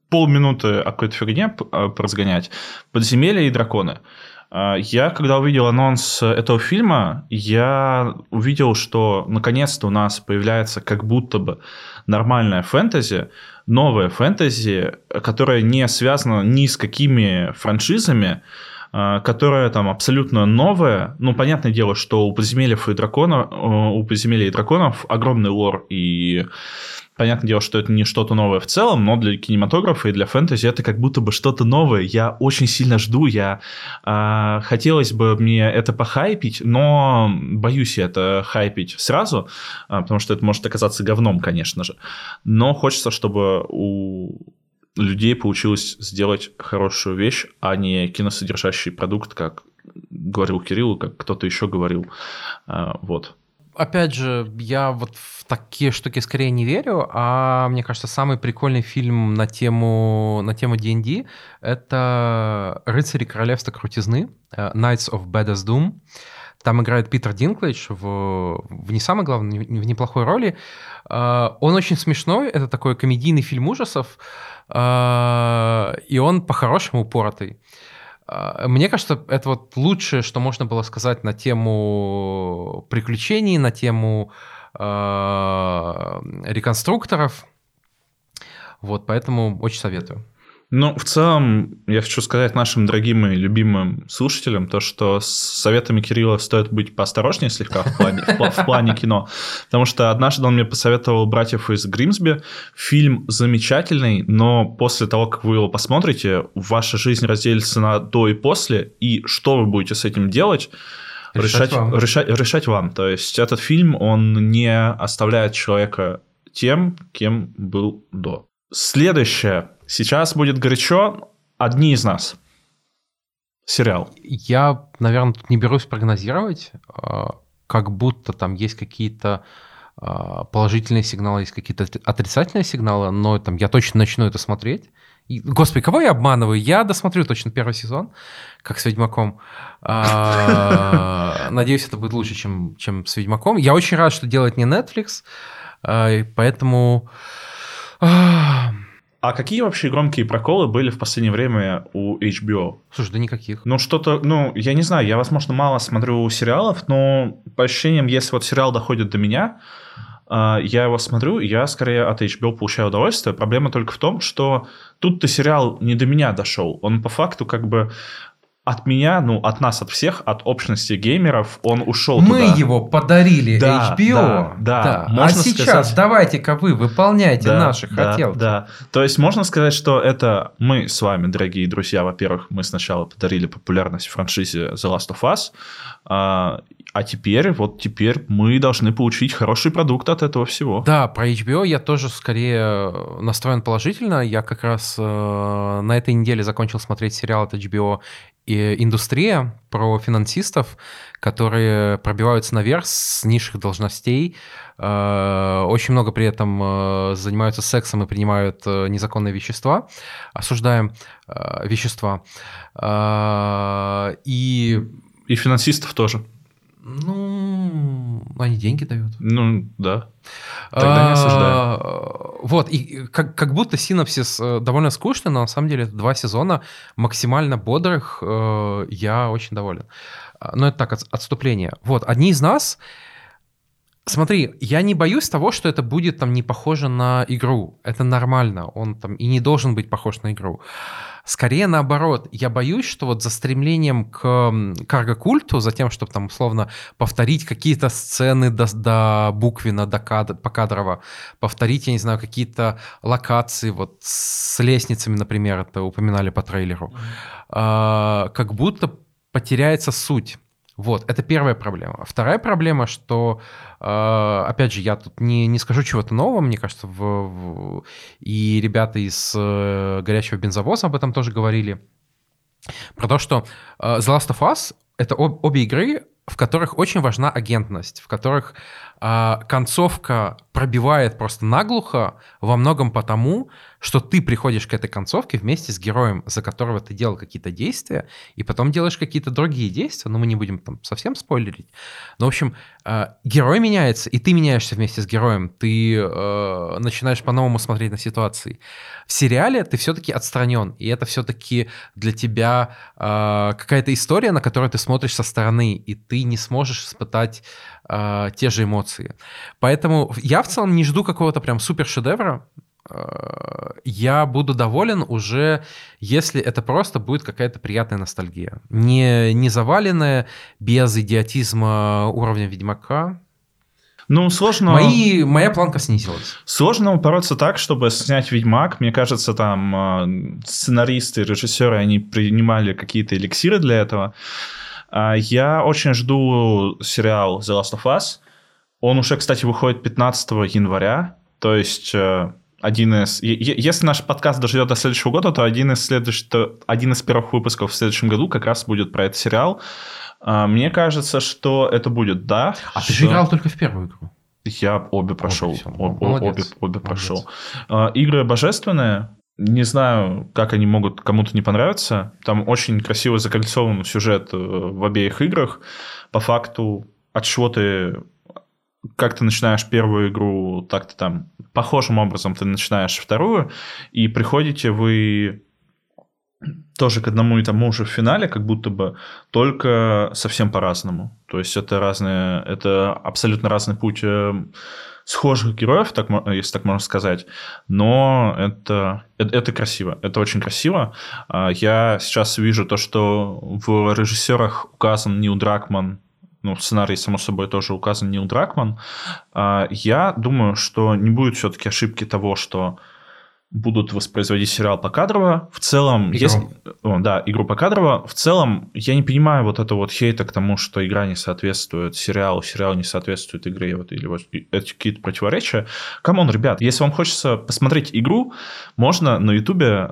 полминуты о какой-то фигне а, поразгонять. Подземелья и драконы. А, Я, когда увидел анонс этого фильма, я увидел, что наконец-то у нас появляется как будто бы нормальная фэнтези, новая фэнтези, которая не связана ни с какими франшизами, которая там абсолютно новая. Ну, понятное дело, что у подземельев и дракона, у подземелья и драконов огромный лор, и понятное дело, что это не что-то новое в целом, но для кинематографа и для фэнтези это как будто бы что-то новое. Я очень сильно жду, я а, хотелось бы мне это похайпить, но боюсь я это хайпить сразу, а, потому что это может оказаться говном, конечно же. Но хочется, чтобы у людей получилось сделать хорошую вещь, а не киносодержащий продукт, как говорил Кирилл, как кто-то еще говорил. А, Вот. Опять же, я вот в такие штуки скорее не верю, а мне кажется, самый прикольный фильм на тему, на тему D&D — это «Рыцари королевства крутизны», э, Knights of Badass Doom. Там играет Питер Динклейдж в, в не самой главной, в неплохой роли. Э, Он очень смешной, это такой комедийный фильм ужасов, и он по-хорошему упоротый. А, мне кажется, это вот лучшее, что можно было сказать на тему приключений, на тему э, реконструкторов. Вот, поэтому очень советую. Ну, в целом, я хочу сказать нашим дорогим и любимым слушателям то, что с советами Кирилла стоит быть поосторожнее слегка в плане, в, в плане кино, потому что однажды он мне посоветовал «Братьев из Гримсби». Фильм замечательный, но после того, как вы его посмотрите, ваша жизнь разделится на до и после, и что вы будете с этим делать, решать, решать, вам. решать, решать вам. То есть этот фильм, он не оставляет человека тем, кем был до. Следующее Сейчас будет горячо. Одни из нас. Сериал. Я, наверное, тут не берусь прогнозировать. А, как будто там есть какие-то а, положительные сигналы, есть какие-то отрицательные сигналы, но там я точно начну это смотреть. И, господи, кого я обманываю? Я досмотрю точно первый сезон, как с Ведьмаком. А, *laughs* надеюсь, это будет лучше, чем, чем с Ведьмаком. Я очень рад, что делает не Netflix, поэтому... А какие вообще громкие проколы были в последнее время у HBO? Слушай, да никаких. Ну, что-то, ну, я не знаю, я, возможно, мало смотрю сериалов, но по ощущениям, если вот сериал доходит до меня, а, я его смотрю, я скорее от HBO получаю удовольствие. Проблема только в том, что тут-то сериал не до меня дошел. Он по факту как бы от меня, ну, от нас, от всех, от общности геймеров, он ушел Мы туда. его подарили да, HBO. Да, да. да. А можно а сейчас сказать... давайте-ка вы выполняйте да, наши да, хотелки. Да, то есть можно сказать, что это мы с вами, дорогие друзья, во-первых, мы сначала подарили популярность франшизе The Last of Us, а, а теперь, вот теперь мы должны получить хороший продукт от этого всего. Да, про HBO я тоже скорее настроен положительно. Я как раз э, на этой неделе закончил смотреть сериал от HBO и индустрия про финансистов, которые пробиваются наверх с низших должностей, э, очень много при этом э, занимаются сексом и принимают э, незаконные вещества, осуждаем вещества. И... И финансистов тоже. Ну, они деньги дают. Ну, да. Тогда не осуждаю. А, вот, и как, как будто синапсис э, довольно скучный, но на самом деле это два сезона максимально бодрых. Э, я очень доволен. А, но это так, отступление. Вот, одни из нас... Смотри, я не боюсь того, что это будет там не похоже на игру. Это нормально. Он там и не должен быть похож на игру. Скорее наоборот, я боюсь, что вот за стремлением к карго-культу, за тем, чтобы там условно повторить какие-то сцены до, до буквина, до кадр, покадрово, повторить, я не знаю, какие-то локации, вот с лестницами, например, это упоминали по трейлеру, mm-hmm. а, как будто потеряется суть. Вот, это первая проблема. Вторая проблема, что, э, опять же, я тут не, не скажу чего-то нового, мне кажется, в, в, и ребята из э, «Горячего бензовоза» об этом тоже говорили, про то, что э, The Last of Us — это об, обе игры, в которых очень важна агентность, в которых э, концовка пробивает просто наглухо во многом потому, что ты приходишь к этой концовке вместе с героем, за которого ты делал какие-то действия, и потом делаешь какие-то другие действия, но мы не будем там совсем спойлерить. Но, в общем, э, герой меняется, и ты меняешься вместе с героем, ты э, начинаешь по-новому смотреть на ситуации. В сериале ты все-таки отстранен, и это все-таки для тебя э, какая-то история, на которую ты смотришь со стороны, и ты не сможешь испытать те же эмоции. Поэтому я в целом не жду какого-то прям супер шедевра, я буду доволен уже, если это просто будет какая-то приятная ностальгия. Не, не заваленная, без идиотизма уровня Ведьмака. Ну, сложно... Мои, моя планка снизилась. Сложно упороться так, чтобы снять «Ведьмак». Мне кажется, там э, сценаристы, режиссеры, они принимали какие-то эликсиры для этого. А я очень жду сериал «The Last of Us». Он уже, кстати, выходит 15 января. То есть э, один из... Если наш подкаст доживет до следующего года, то один из, следующих, один из первых выпусков в следующем году как раз будет про этот сериал. А, мне кажется, что это будет, да. А что... ты же играл только в первую игру. Я обе прошел. Обе, все. Об, обе, обе прошел. А, игры божественные. Не знаю, как они могут кому-то не понравиться. Там очень красиво закольцован сюжет э, в обеих играх. По факту, от чего ты как ты начинаешь первую игру, так ты там похожим образом ты начинаешь вторую, и приходите вы тоже к одному и тому же в финале, как будто бы, только совсем по-разному. То есть это разные, это абсолютно разный путь э, схожих героев, так, если так можно сказать, но это, это, это красиво, это очень красиво. А, я сейчас вижу то, что в режиссерах указан Нил Дракман, ну, в сценарии, само собой, тоже указан Нил Дракман. А, я думаю, что не будет все-таки ошибки того, что будут воспроизводить сериал покадрово. В целом, игру. если... О, да, игру покадрово. В целом, я не понимаю вот это вот хейта к тому, что игра не соответствует сериалу, сериал не соответствует игре, вот, или вот эти какие-то противоречия. Come on, ребят, если вам хочется посмотреть игру, можно на ютубе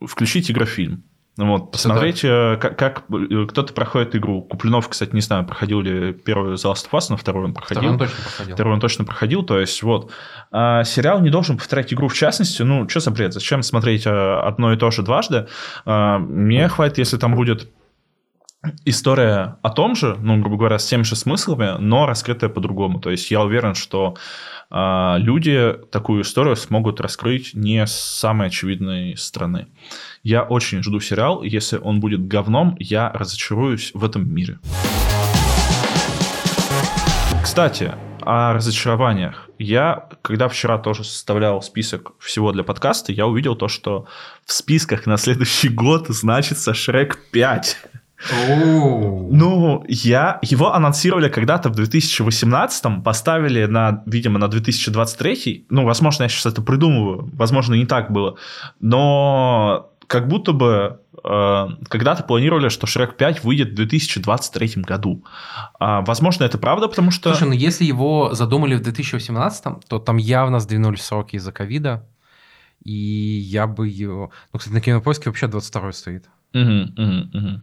включить игрофильм. Вот, посмотреть, да. Э, как, как э, кто-то проходит игру. Куплинов, кстати, не знаю, проходил ли первый The Last of Us, но второй он проходил. Второй он точно проходил. Второй он точно проходил, то есть вот. А, сериал не должен повторять игру в частности. Ну, что за бред? Зачем смотреть э, одно и то же дважды? А, мне хватит, если там будет история о том же, ну, грубо говоря, с теми же смыслами, но раскрытая по-другому. То есть я уверен, что люди такую историю смогут раскрыть не с самой очевидной стороны. Я очень жду сериал. Если он будет говном, я разочаруюсь в этом мире. Кстати, о разочарованиях. Я, когда вчера тоже составлял список всего для подкаста, я увидел то, что в списках на следующий год значится Шрек 5. Ну, я... Его анонсировали когда-то в 2018-м, поставили на, видимо, на 2023 Ну, возможно, я сейчас это придумываю, возможно, не так было. Но как будто бы э, когда-то планировали, что Шрек 5 выйдет в 2023 году. А, возможно, это правда, потому что... Слушай, ну если его задумали в 2018, то там явно сдвинули сроки из-за ковида. И я бы его... Ну, кстати, на кинопоиске вообще 22 стоит. Угу, угу, угу.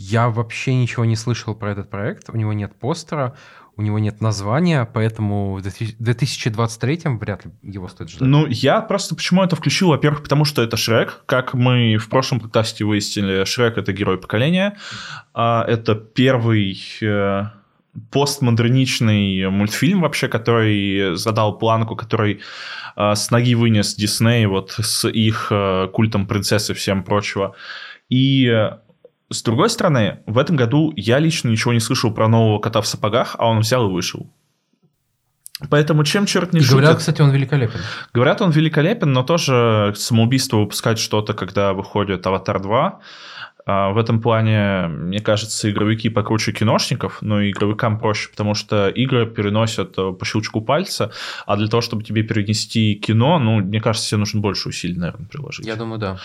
Я вообще ничего не слышал про этот проект. У него нет постера, у него нет названия, поэтому в 2023 вряд ли его стоит ждать. Ну, я просто почему это включил? Во-первых, потому что это Шрек. Как мы в прошлом подкасте выяснили, Шрек — это герой поколения. А это первый э, постмодерничный мультфильм вообще, который задал планку, который э, с ноги вынес Дисней вот с их э, культом принцессы и всем прочего. И с другой стороны, в этом году я лично ничего не слышал про нового кота в сапогах, а он взял и вышел. Поэтому чем черт не и шутит... Говорят, кстати, он великолепен. Говорят, он великолепен, но тоже самоубийство выпускать что-то, когда выходит «Аватар 2», а, в этом плане, мне кажется, игровики покруче киношников, но игровикам проще, потому что игры переносят э, по щелчку пальца, а для того, чтобы тебе перенести кино, ну, мне кажется, тебе нужно больше усилий, наверное, приложить. Я думаю, да.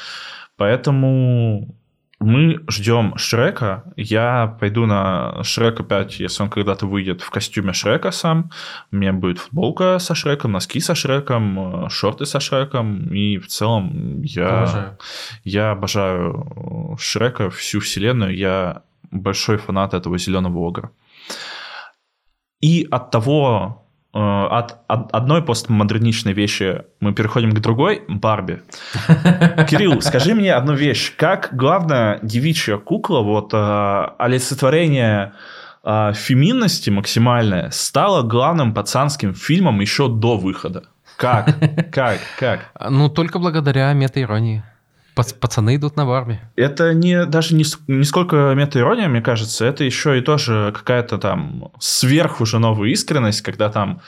Поэтому мы ждем Шрека. Я пойду на Шрека 5, если он когда-то выйдет в костюме Шрека сам. У меня будет футболка со Шреком, носки со Шреком, шорты со Шреком. И в целом я обожаю, я обожаю Шрека, всю вселенную. Я большой фанат этого зеленого огра. И от того, Э, от, от одной постмодерничной вещи мы переходим к другой, Барби. *laughs* Кирилл, скажи мне одну вещь. Как главная девичья кукла, вот э, олицетворение э, феминности максимальное, стала главным пацанским фильмом еще до выхода? Как? *laughs* Как? Как? Ну, только благодаря мета-иронии. Пацаны идут на Барби. Это не даже не, не сколько мета-ирония, мне кажется, это еще и тоже какая-то там сверх уже новая искренность, когда там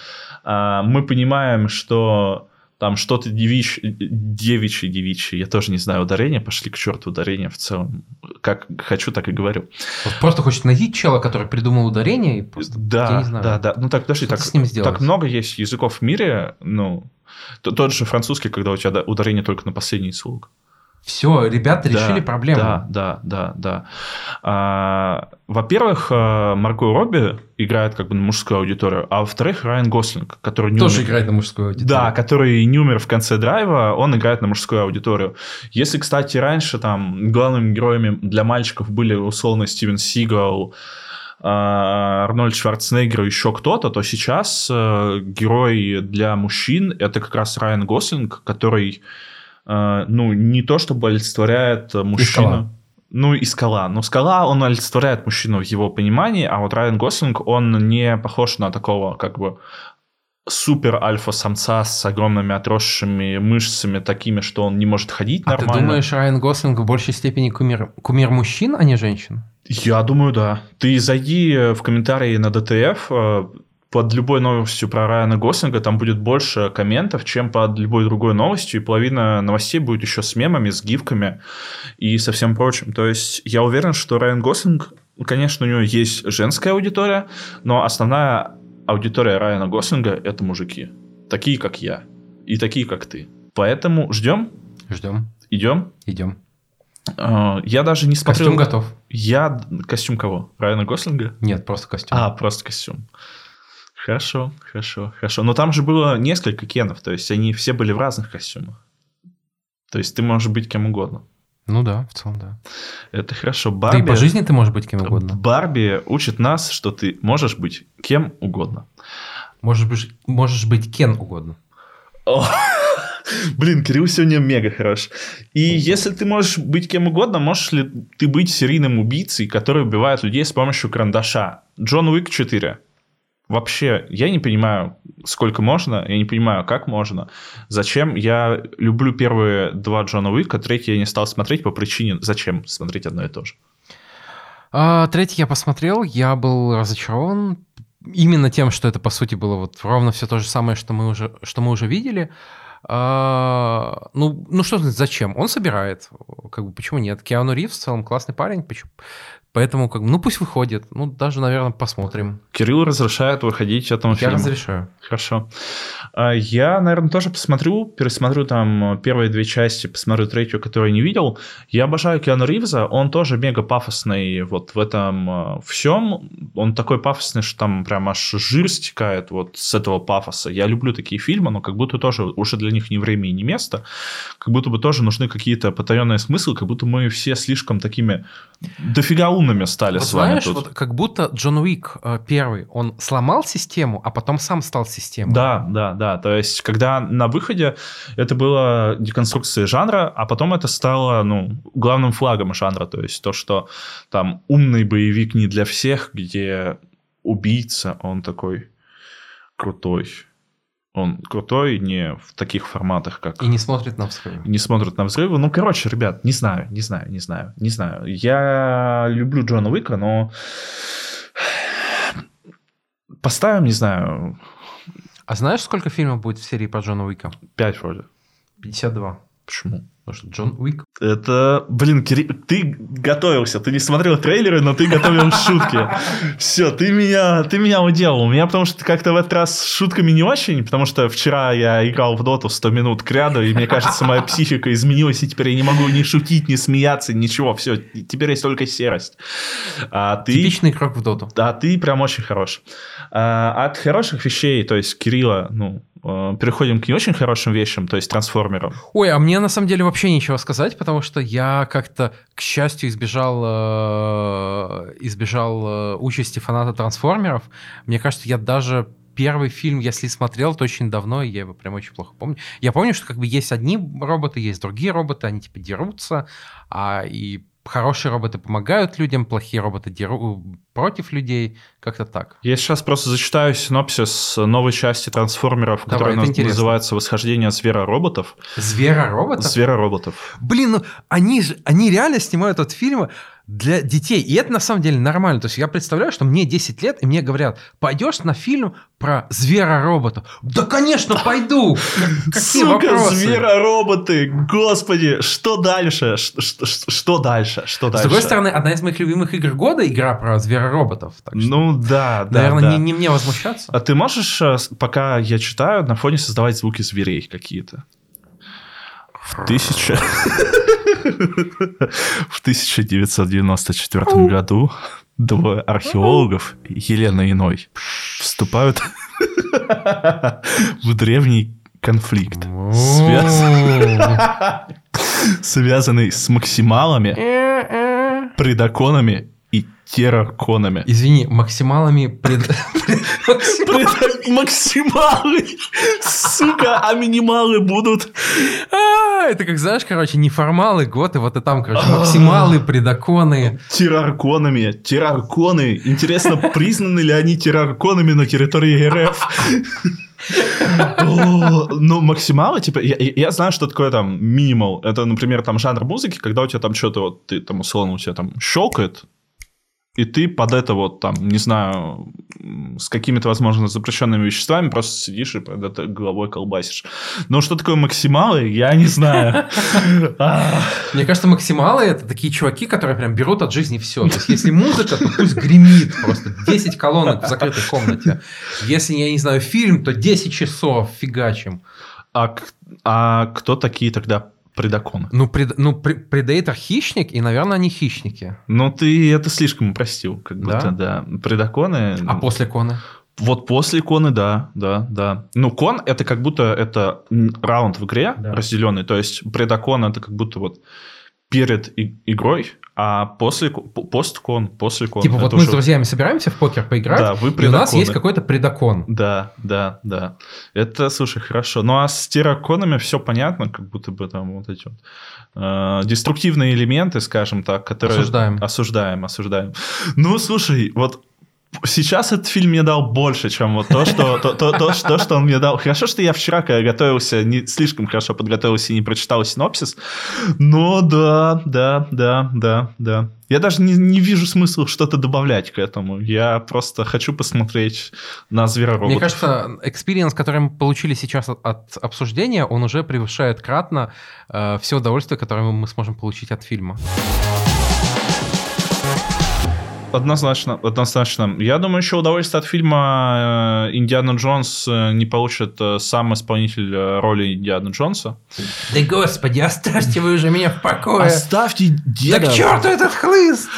э, мы понимаем, что там что-то девич... девичье, девичье, я тоже не знаю ударение, пошли к черту ударение в целом. Как хочу, так и говорю. Вот просто хочет найти чела, который придумал ударение, и просто, да, я не знаю, да, да. Ну так, подожди, так, так много есть языков в мире, ну, тот же французский, когда у тебя ударение только на последний слог. Все, ребята да, решили проблему. Да, да, да, да. А, во-первых, а, Марго Робби играет как бы на мужскую аудиторию, а во-вторых, Райан Гослинг, который не тоже умер... играет на мужскую аудиторию. Да, который не умер в конце драйва, он играет на мужскую аудиторию. Если, кстати, раньше там главными героями для мальчиков были условно Стивен Сигал, а, Арнольд Шварценеггер и еще кто-то, то сейчас э, герой для мужчин это как раз Райан Гослинг, который Э, ну, не то чтобы олицетворяет мужчину. Ну, и скала. Но скала, он олицетворяет мужчину в его понимании, а вот Райан Гослинг, он не похож на такого, как бы, супер альфа-самца с огромными отросшими мышцами, такими, что он не может ходить А нормально. ты думаешь, Райан Гослинг в большей степени кумир, кумир мужчин, а не женщин? Я думаю, да. Ты зайди в комментарии на ДТФ, э, под любой новостью про Райана Гослинга там будет больше комментов, чем под любой другой новостью, и половина новостей будет еще с мемами, с гифками и со всем прочим. То есть я уверен, что Райан Гослинг, конечно, у него есть женская аудитория, но основная аудитория Райана Гослинга – это мужики. Такие, как я. И такие, как ты. Поэтому ждем, Ждем. идем. Идем. Э, Я даже не смотрел... Костюм готов. Я... Костюм кого? Райана Гослинга? Нет, просто костюм. А, просто костюм. Хорошо, хорошо, хорошо. Но там же было несколько кенов, то есть они все были в разных костюмах. То есть ты можешь быть кем угодно. Ну да, в целом да. Это хорошо. Да Барби, и по жизни ты можешь быть кем угодно. Барби учит нас, что ты можешь быть кем угодно. Можешь быть, можешь быть кен угодно. О, *laughs* Блин, Кирилл сегодня мега хорош. И если ты можешь быть кем угодно, можешь ли ты быть серийным убийцей, который убивает людей с помощью карандаша? Джон Уик 4. Вообще, я не понимаю, сколько можно, я не понимаю, как можно. Зачем? Я люблю первые два Джона Уика, третий я не стал смотреть по причине, зачем смотреть одно и то же. А, третий я посмотрел, я был разочарован именно тем, что это по сути было вот ровно все то же самое, что мы уже, что мы уже видели. А, ну, ну что значит, зачем? Он собирает. Как бы почему нет? Киану Ривз в целом классный парень. Почему? Поэтому, как, бы, ну пусть выходит. Ну, даже, наверное, посмотрим. Кирилл разрешает выходить этому Я фильму. разрешаю. Хорошо. А, Я, наверное, тоже посмотрю, пересмотрю там первые две части, посмотрю третью, которую не видел. Я обожаю Киану Ривза, он тоже мега пафосный вот в этом всем. Он такой пафосный, что там прям аж жир стекает вот с этого пафоса. Я люблю такие фильмы, но как будто тоже уже для них не время и не место. Как будто бы тоже нужны какие-то потаенные смыслы, как будто мы все слишком такими дофига умными стали Вот с вами знаешь, тут. вот как будто Джон Уик э, первый, он сломал систему, а потом сам стал системой. Да, да, да. То есть, когда на выходе это было деконструкцией жанра, а потом это стало, ну, главным флагом жанра. То есть, то, что там умный боевик не для всех, где убийца, он такой крутой. Он крутой не в таких форматах, как... И не смотрит на взрывы. Не смотрят на взрывы. Ну, короче, ребят, не знаю, не знаю, не знаю, не знаю. Я люблю Джона Уика, но... Поставим, не знаю, А знаешь, сколько фильмов будет в серии про Джона Уика? 5 вроде. 52. Почему? Потому что Джон Уик. Это, блин, Кири... ты готовился, ты не смотрел трейлеры, но ты готовил шутки. Все, ты меня, ты меня уделал. У меня потому что как-то в этот раз с шутками не очень, потому что вчера я играл в доту 100 минут к ряду, и мне кажется, моя психика изменилась, и теперь я не могу ни шутить, ни смеяться, ничего. Все, теперь есть только серость. А ты... Типичный крок в доту. Да, ты прям очень хорош. А, от хороших вещей, то есть Кирилла, ну, переходим к не очень хорошим вещам, то есть трансформерам. Ой, а мне на самом деле вообще нечего сказать, потому что я как-то, к счастью, избежал, э, избежал э, участи фаната трансформеров. Мне кажется, я даже первый фильм, если смотрел, то очень давно, я его прям очень плохо помню. Я помню, что как бы есть одни роботы, есть другие роботы, они типа дерутся, а и хорошие роботы помогают людям, плохие роботы дерут против людей, как-то так. Я сейчас просто зачитаю синопсис новой части трансформеров, Давай, которая интересно. называется «Восхождение зверороботов». Звера-роботов? Зверороботов. Блин, ну они же, они реально снимают этот фильм для детей. И это на самом деле нормально. То есть я представляю, что мне 10 лет, и мне говорят, пойдешь на фильм про зверороботов? Да, конечно, пойду! Как- *laughs* Какие Сука, вопросы? зверороботы! Господи, что дальше? Ш- ш- Что дальше? Что С дальше? другой стороны, одна из моих любимых игр года игра про что, Ну да, да, наверное, да. Не, не мне возмущаться. А ты можешь, э, с- пока я читаю, на фоне создавать звуки зверей какие-то? В тысяча... *laughs* В 1994 году двое археологов, Елена и Ной, вступают в древний конфликт, связ- *laughs* связанный с максималами, предаконами и терраконами. Извини, максималами *laughs* пред... Максималы, сука, а минималы будут. А, Это как, знаешь, короче, неформалы, готы, вот и там, короче, максималы, предаконы. Террарконами. Террарконы. Интересно, признаны ли они террарконами на территории РФ? Ну, максималы, типа, я знаю, что такое там минимал. Это, например, там жанр музыки, когда у тебя там что-то вот, ты там условно у тебя там щелкает, и ты под это вот там, не знаю, с какими-то, возможно, запрещенными веществами просто сидишь и под это головой колбасишь. Но что такое максималы, я не знаю. *laughs* Мне кажется, максималы это такие чуваки, которые прям берут от жизни все. То есть, если музыка, то пусть гремит просто 10 колонок в закрытой комнате. Если, я не знаю, фильм, то 10 часов фигачим. А, а кто такие тогда предакон. Ну, пред, ну предейтор хищник, и, наверное, они хищники. Ну, ты это слишком упростил, как будто, да. да. Предаконы... А после коны? Вот после коны, да, да, да. Ну, кон это как будто это раунд в игре да. разделенный, то есть предакон это как будто вот перед игрой, а после посткон, после кон. Типа вот мы уже... с друзьями собираемся в покер поиграть, да, вы и у нас есть какой-то предокон. Да, да, да. Это, слушай, хорошо. Ну а с терраконами все понятно, как будто бы там вот эти вот э, деструктивные элементы, скажем так, которые... Осуждаем. Осуждаем, осуждаем. Ну, слушай, вот Сейчас этот фильм мне дал больше, чем вот то, что, то, то, то, то, что он мне дал. Хорошо, что я вчера, когда готовился, не слишком хорошо подготовился и не прочитал синопсис. Но да, да, да, да, да. Я даже не, не вижу смысла что-то добавлять к этому. Я просто хочу посмотреть на зверороботов. Мне кажется, experience, который мы получили сейчас от, от обсуждения, он уже превышает кратно э, все удовольствие, которое мы сможем получить от фильма. Однозначно, однозначно. Я думаю, еще удовольствие от фильма э, Индиана Джонс э, не получит э, сам исполнитель роли Индиана Джонса. Да господи, оставьте вы уже меня в покое. Оставьте деда. Да к черту этот хлыст!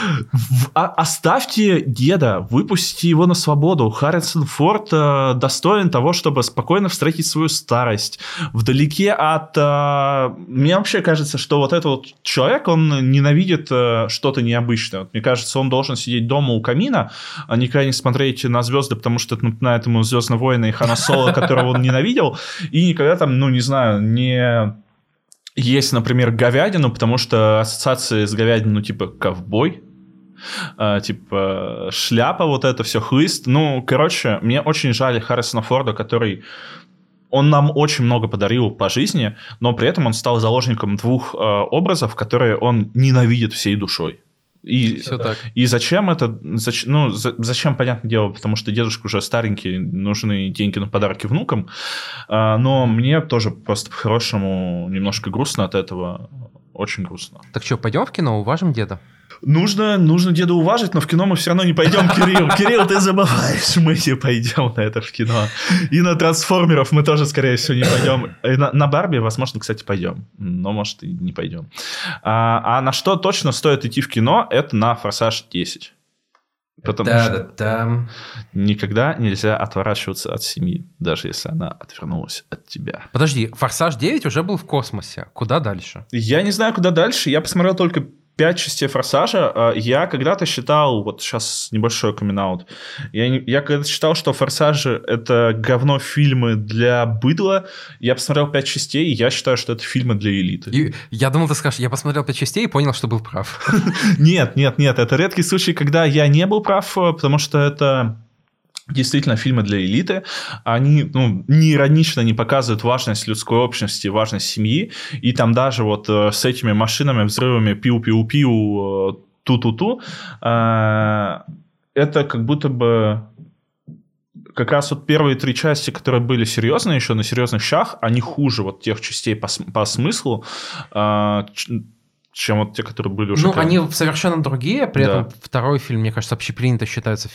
А, оставьте деда, выпустите его на свободу. Харрисон Форд достоин того, чтобы спокойно встретить свою старость. Вдалеке от... Мне вообще кажется, что вот этот вот человек, он ненавидит что-то необычное. Мне кажется, он должен сидеть дома у камина, а никогда не смотреть на звезды, потому что это напоминает ему Звездные войны и Хана Соло, *laughs* которого он ненавидел, и никогда там, ну, не знаю, не есть, например, говядину, потому что ассоциации с говядиной, ну, типа, ковбой, Uh, типа шляпа, вот это все, хлыст. Ну, короче, мне очень жаль Харрисона Форда, который он нам очень много подарил по жизни, но при этом он стал заложником двух э, образов, которые он ненавидит всей душой. И, Все так. и зачем это? Зачем, ну, за, зачем, понятное дело, потому что дедушка уже старенький, нужны деньги на подарки внукам. А, но мне тоже просто по-хорошему немножко грустно от этого. Очень грустно. Так что, пойдем в кино, уважим деда? Нужно, нужно деда уважить, но в кино мы все равно не пойдем, Кирилл. *laughs* Кирилл, ты забываешь, мы не пойдем на это в кино. И на трансформеров мы тоже, скорее всего, не пойдем. И на, на Барби, возможно, кстати, пойдем. Но, может, и не пойдем. А, а на что точно стоит идти в кино, это на Форсаж 10. Потому да, что да, да. никогда нельзя отворачиваться от семьи, даже если она отвернулась от тебя. Подожди, Форсаж 9 уже был в космосе. Куда дальше? Я не знаю, куда дальше. Я посмотрел только пять частей «Форсажа». А, я когда-то считал, вот сейчас небольшой камин я, я когда-то считал, что «Форсажи» — это говно фильмы для быдла. Я посмотрел пять частей, и я считаю, что это фильмы для элиты. И, я думал, ты скажешь, я посмотрел пять частей и понял, что был прав. *laughs* Нет, нет, нет, это редкий случай, когда я не был прав, потому что это действительно фильмы для элиты, они ну, не иронично не показывают важность людской общности, важность семьи, и там даже вот э, с этими машинами, взрывами, пиу-пиу-пиу, э, ту-ту-ту, э, это как будто бы как раз вот первые три части, которые были серьезные еще на серьезных щах, они хуже вот тех частей по, по смыслу, чем вот те, которые были уже. Ну, прям... они совершенно другие, при да. этом второй фильм, мне кажется, общепринято считается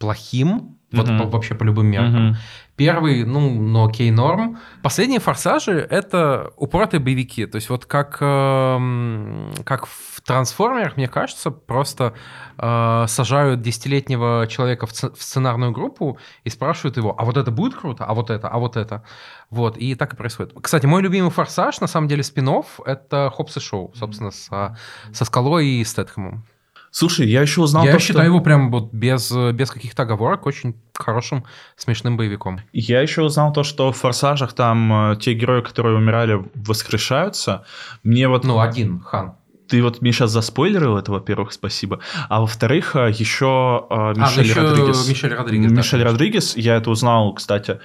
плохим, вот mm-hmm. по, вообще по любым меркам. Mm-hmm. Первый, ну, ну окей, норм. Последние «Форсажи» — это упоротые боевики. То есть вот как, э, как в «Трансформерах», мне кажется, просто э, сажают десятилетнего человека в, в сценарную группу и спрашивают его, а вот это будет круто, а вот это, а вот это. Вот, и так и происходит. Кстати, мой любимый «Форсаж», на самом деле, спин это «Хопс и Шоу», собственно, со, со Скалой и Стэтхэмом. Слушай, я еще узнал... Я то, считаю что... его прям вот без, без каких-то оговорок очень хорошим, смешным боевиком. Я еще узнал то, что в «Форсажах» там э, те герои, которые умирали, воскрешаются. Мне вот... Ну, один, Хан. Ты вот мне сейчас заспойлерил это, во-первых, спасибо. А во-вторых, э, еще А, ну Мишель еще Родригес. Мишель Родригес. да, Мишель конечно. Родригес, я это узнал, кстати.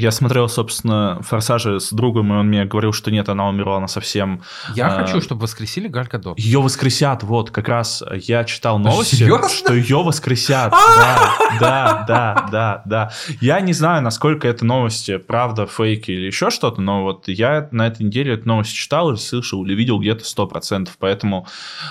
Я смотрел, собственно, «Форсажи» с другом, и он мне говорил, что нет, она умерла, она совсем... Я А, хочу, чтобы воскресили Галь Гадот. Ее воскресят, вот, как раз я читал новости, Серьезно? что ее воскресят. Да, да, да, да, да. Я не знаю, насколько это новости, правда, фейки или еще что-то, но вот я на этой неделе эту новость читал слышал или видел где-то 100%. Поэтому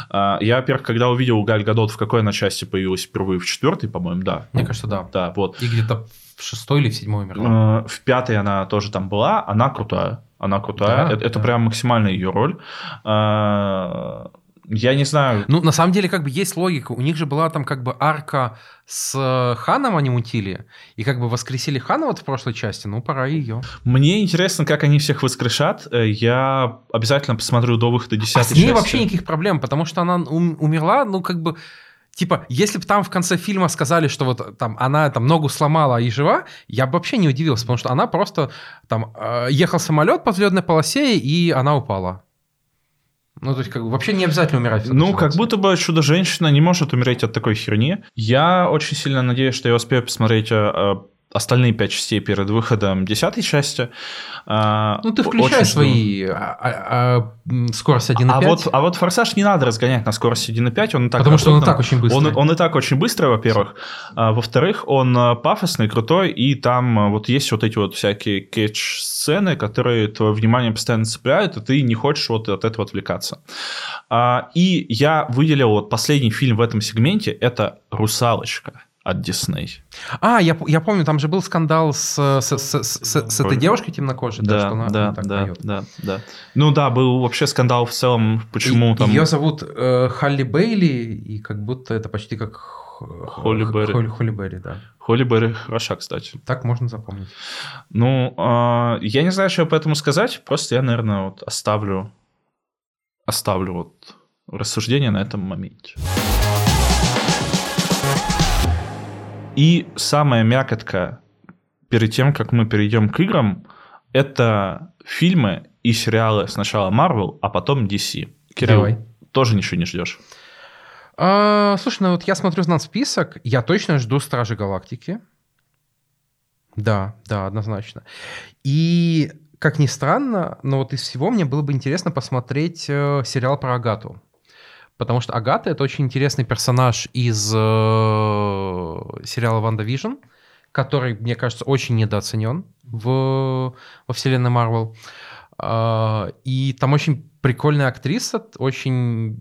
э, я, во-первых, когда увидел Галь Гадот, в какой она части появилась впервые, в четвертой, по-моему, да. Мне кажется, да. Да, вот. И где-то в шестой или в седьмой умерла. Э, В пятой она тоже там была, она крутая. Она крутая. Да, это это да. прям максимальная ее роль. Э, Я не знаю, Ну, на самом деле, как бы есть логика. У них же была там как бы арка с э, Ханом они мутили, и как бы воскресили Хана вот в прошлой части, ну, пора ее. Мне интересно, как они всех воскрешат. Э, Я обязательно посмотрю до выхода 10 А с ней части. вообще никаких проблем, потому что она ум- умерла, ну, как бы... Типа, если бы там в конце фильма сказали, что вот там она там ногу сломала и жива, я бы вообще не удивился, потому что она просто там э, ехал самолет по взлетной полосе, и она упала. Ну, то есть, как бы вообще не обязательно умирать. Ну, как будто бы Чудо-женщина не может умереть от такой херни. Я очень сильно надеюсь, что я успею посмотреть э, э, остальные пять частей перед выходом десятой части. А, Ну, ты очень включай жду. свои а, а, а, скорость 1.5. А вот, а вот форсаж не надо разгонять на скорости 1.5, он и так Потому что он и так очень быстрый. Он, он и так очень быстрый, во-первых. А, во-вторых, он э, пафосный, крутой, и там вот есть вот эти вот всякие кетч-сцены, которые твое внимание постоянно цепляют, и ты не хочешь вот от этого отвлекаться. А, и я выделил вот последний фильм в этом сегменте, это «Русалочка» от Дисней. А, я, я помню, там же был скандал с, с, с- с- с- с этой девушкой темнокожей, да, что она да, так да, поет. да, да. Ну да, был вообще скандал в целом, почему И- там... Ее зовут э, Халли Бейли, и как будто это почти как х- Холли Берри. Холли, Холли Берри, да. Холли Берри хороша, кстати. Так можно запомнить. Ну, а, я не знаю, что по этому сказать. Просто я, наверное, вот оставлю, оставлю вот рассуждение на этом моменте. И самая мякотка перед тем, как мы перейдем к играм, это фильмы и сериалы сначала Marvel, а потом DC. Кирилл, Давай. тоже ничего не ждешь? А, слушай, ну вот я смотрю на список, я точно жду Стражи Галактики. Да, да, однозначно. И, как ни странно, но вот из всего мне было бы интересно посмотреть э, сериал про Агату. Потому что Агата — это очень интересный персонаж из э, сериала «WandaVision», который, мне кажется, очень недооценен в, во вселенной Марвел. А, И там очень прикольная актриса, очень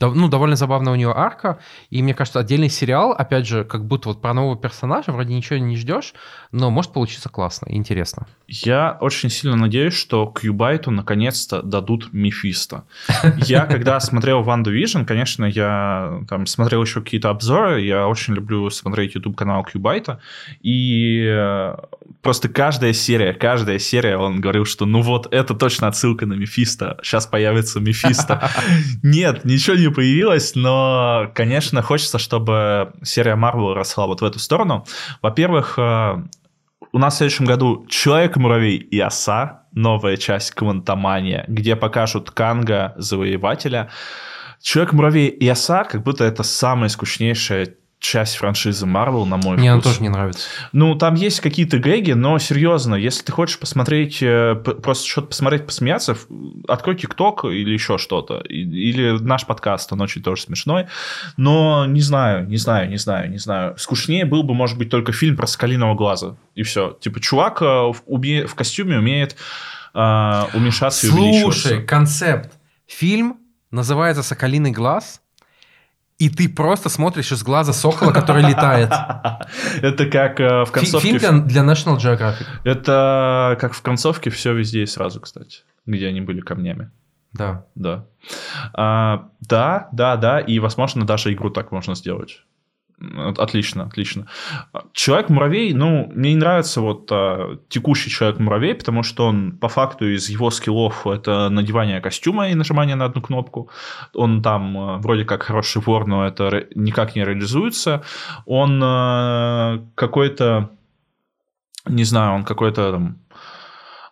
ну, довольно забавная у нее арка. И мне кажется, отдельный сериал, опять же, как будто вот про нового персонажа, вроде ничего не ждешь, но может получиться классно и интересно. Я очень сильно надеюсь, что Кьюбайту наконец-то дадут Мефисто. *laughs* Я, когда смотрел Ванду Vision, конечно, я там смотрел еще какие-то обзоры, я очень люблю смотреть YouTube-канал Кьюбайта, и э, просто каждая серия, каждая серия, он говорил, что ну вот, это точно отсылка на Мефисто, сейчас появится Мефисто. *laughs* Нет, ничего не появилось, но, конечно, хочется, чтобы серия Марвел росла вот в эту сторону. Во-первых, э, у нас в следующем году Человек-муравей и оса, новая часть Квантомания, где покажут Канга, Завоевателя. Человек-муравей и оса, как будто это самая скучнейшая часть франшизы Марвел, на мой Мне она вкус. тоже не нравится. Ну, там есть какие-то гэги, но серьезно, если ты хочешь посмотреть, э, просто что-то посмотреть, посмеяться, открой ТикТок или еще что-то. Или наш подкаст, он очень тоже смешной. Но не знаю, не знаю, не знаю, не знаю. Скучнее был бы, может быть, только фильм про Соколиного глаза. И все. Типа, чувак э, в, уме- в костюме умеет э, уменьшаться и увеличиваться. Слушай, концепт. Фильм называется «Соколиный глаз», и ты просто смотришь из глаза сокола, который летает. *laughs* Это как э, в концовке... Фильм для, для National Geographic. Это как в концовке все везде и сразу, кстати, где они были камнями. Да. Да. А, да, да, да, и, возможно, даже игру так можно сделать. Отлично, отлично. Человек-муравей, ну, мне не нравится вот а, текущий Человек-муравей, потому что он по факту из его скиллов это надевание костюма и нажимание на одну кнопку. Он там а, вроде как хороший вор, но это никак не реализуется. Он а, какой-то, не знаю, он какой-то там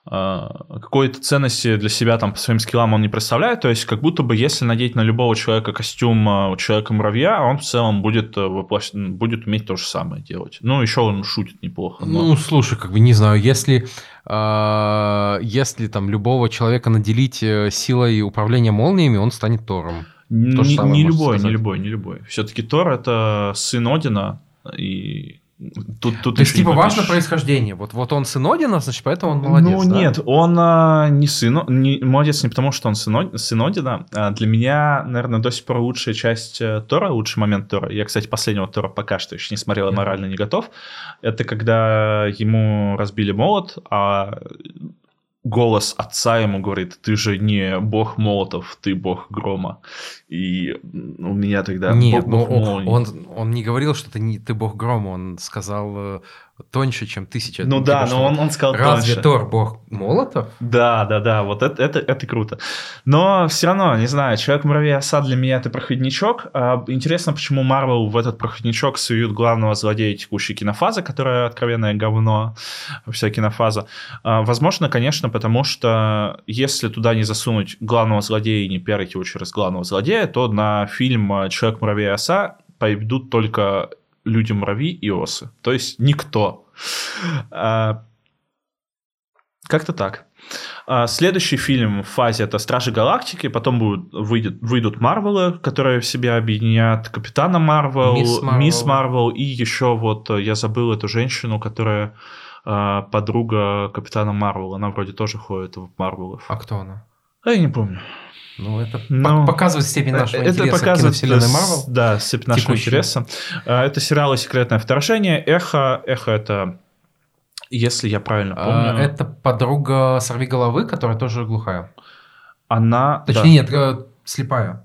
какой-то ценности для себя там по своим скиллам он не представляет. То есть как будто бы если надеть на любого человека костюм а, человека-муравья, он в целом будет, э, воплощ... будет уметь то же самое делать. Ну, еще он шутит неплохо. Но... Ну, слушай, как бы не знаю, если, э, если там любого человека наделить э, силой управления молниями, он станет Тором. Не, не любой, не любой, не любой. Все-таки Тор это сын Одина, и Тут, тут То есть, типа, важно происхождение. Вот, вот он сын Одина, значит, поэтому он молодец, Ну, да? нет, он а, не сын, не, молодец не потому, что он сын, сын Одина. А для меня, наверное, до сих пор лучшая часть э, Тора, лучший момент Тора, я, кстати, последнего Тора пока что еще не смотрел, mm-hmm. морально не готов, это когда ему разбили молот, а голос отца ему говорит, ты же не бог молотов, ты бог грома. И у меня тогда... Нет, бог, бог он, он, он не говорил, что ты, не, ты бог грома, он сказал э, тоньше, чем тысяча. Ну, да, но он, он сказал Разве тоньше. Тор бог молотов? Да, да, да, вот это, это, это круто. Но все равно, не знаю, Человек-муравей оса для меня это проходничок. А, интересно, почему Марвел в этот проходничок суют главного злодея текущей кинофазы, которая откровенное говно, вся кинофаза. А, возможно, конечно, потому что если туда не засунуть главного злодея и не пиарить его через главного злодея, то на фильм Человек-муравей оса пойдут только люди-муравьи и осы. То есть никто. А, как-то так. А, следующий фильм в фазе это Стражи Галактики, потом будут, выйдет, выйдут Марвелы, которые в себя объединят Капитана Марвел, Мисс Марвел и еще вот э, я забыл эту женщину, которая а, подруга Капитана Марвел, она вроде тоже ходит в Марвелов. А кто она? А я не помню. Ну, это Но... показывает степень нашего это интереса показывает, к киновселенной Марвел. Да, степень нашего интереса. А, это сериалы «Секретное вторжение», «Эхо». «Эхо» — это, если я правильно а, помню... Это подруга «Сорви головы», которая тоже глухая. Она... Точнее, да. нет, э, слепая.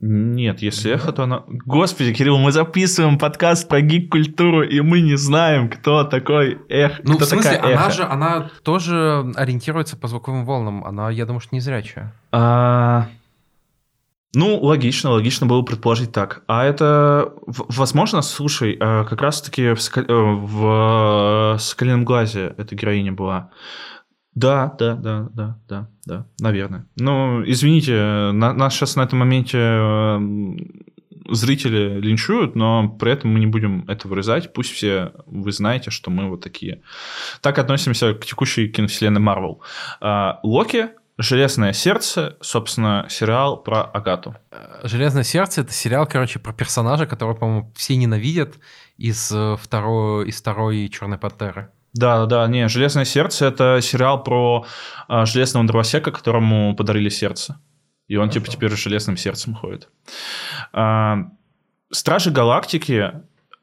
Нет, если эхо, то она... Господи, Кирилл, мы записываем подкаст про гик-культуру, и мы не знаем, кто такой эх. Ну, кто в смысле, такая она эхо. же, она тоже ориентируется по звуковым волнам. Она, я думаю, что не зрячая. А... Ну, логично, логично было предположить так. А это, возможно, слушай, а, как раз-таки в, Сокол... Э, в «Соколином глазе» эта героиня была. Да, да, да, да, да, да, наверное. Ну, извините, на, нас сейчас на этом моменте э, зрители линчуют, но при этом мы не будем это вырезать. Пусть все вы знаете, что мы вот такие. Так относимся к текущей киновселенной Марвел. А, Локи Железное сердце, собственно, сериал про Агату. Железное сердце это сериал, короче, про персонажа, которого, по-моему, все ненавидят из э, второй, из второй Черной пантеры. Да, да, не, Железное сердце это сериал про а, железного дровосека, которому подарили сердце. И он типа, Хорошо. типа теперь с железным сердцем ходит. А, Стражи Галактики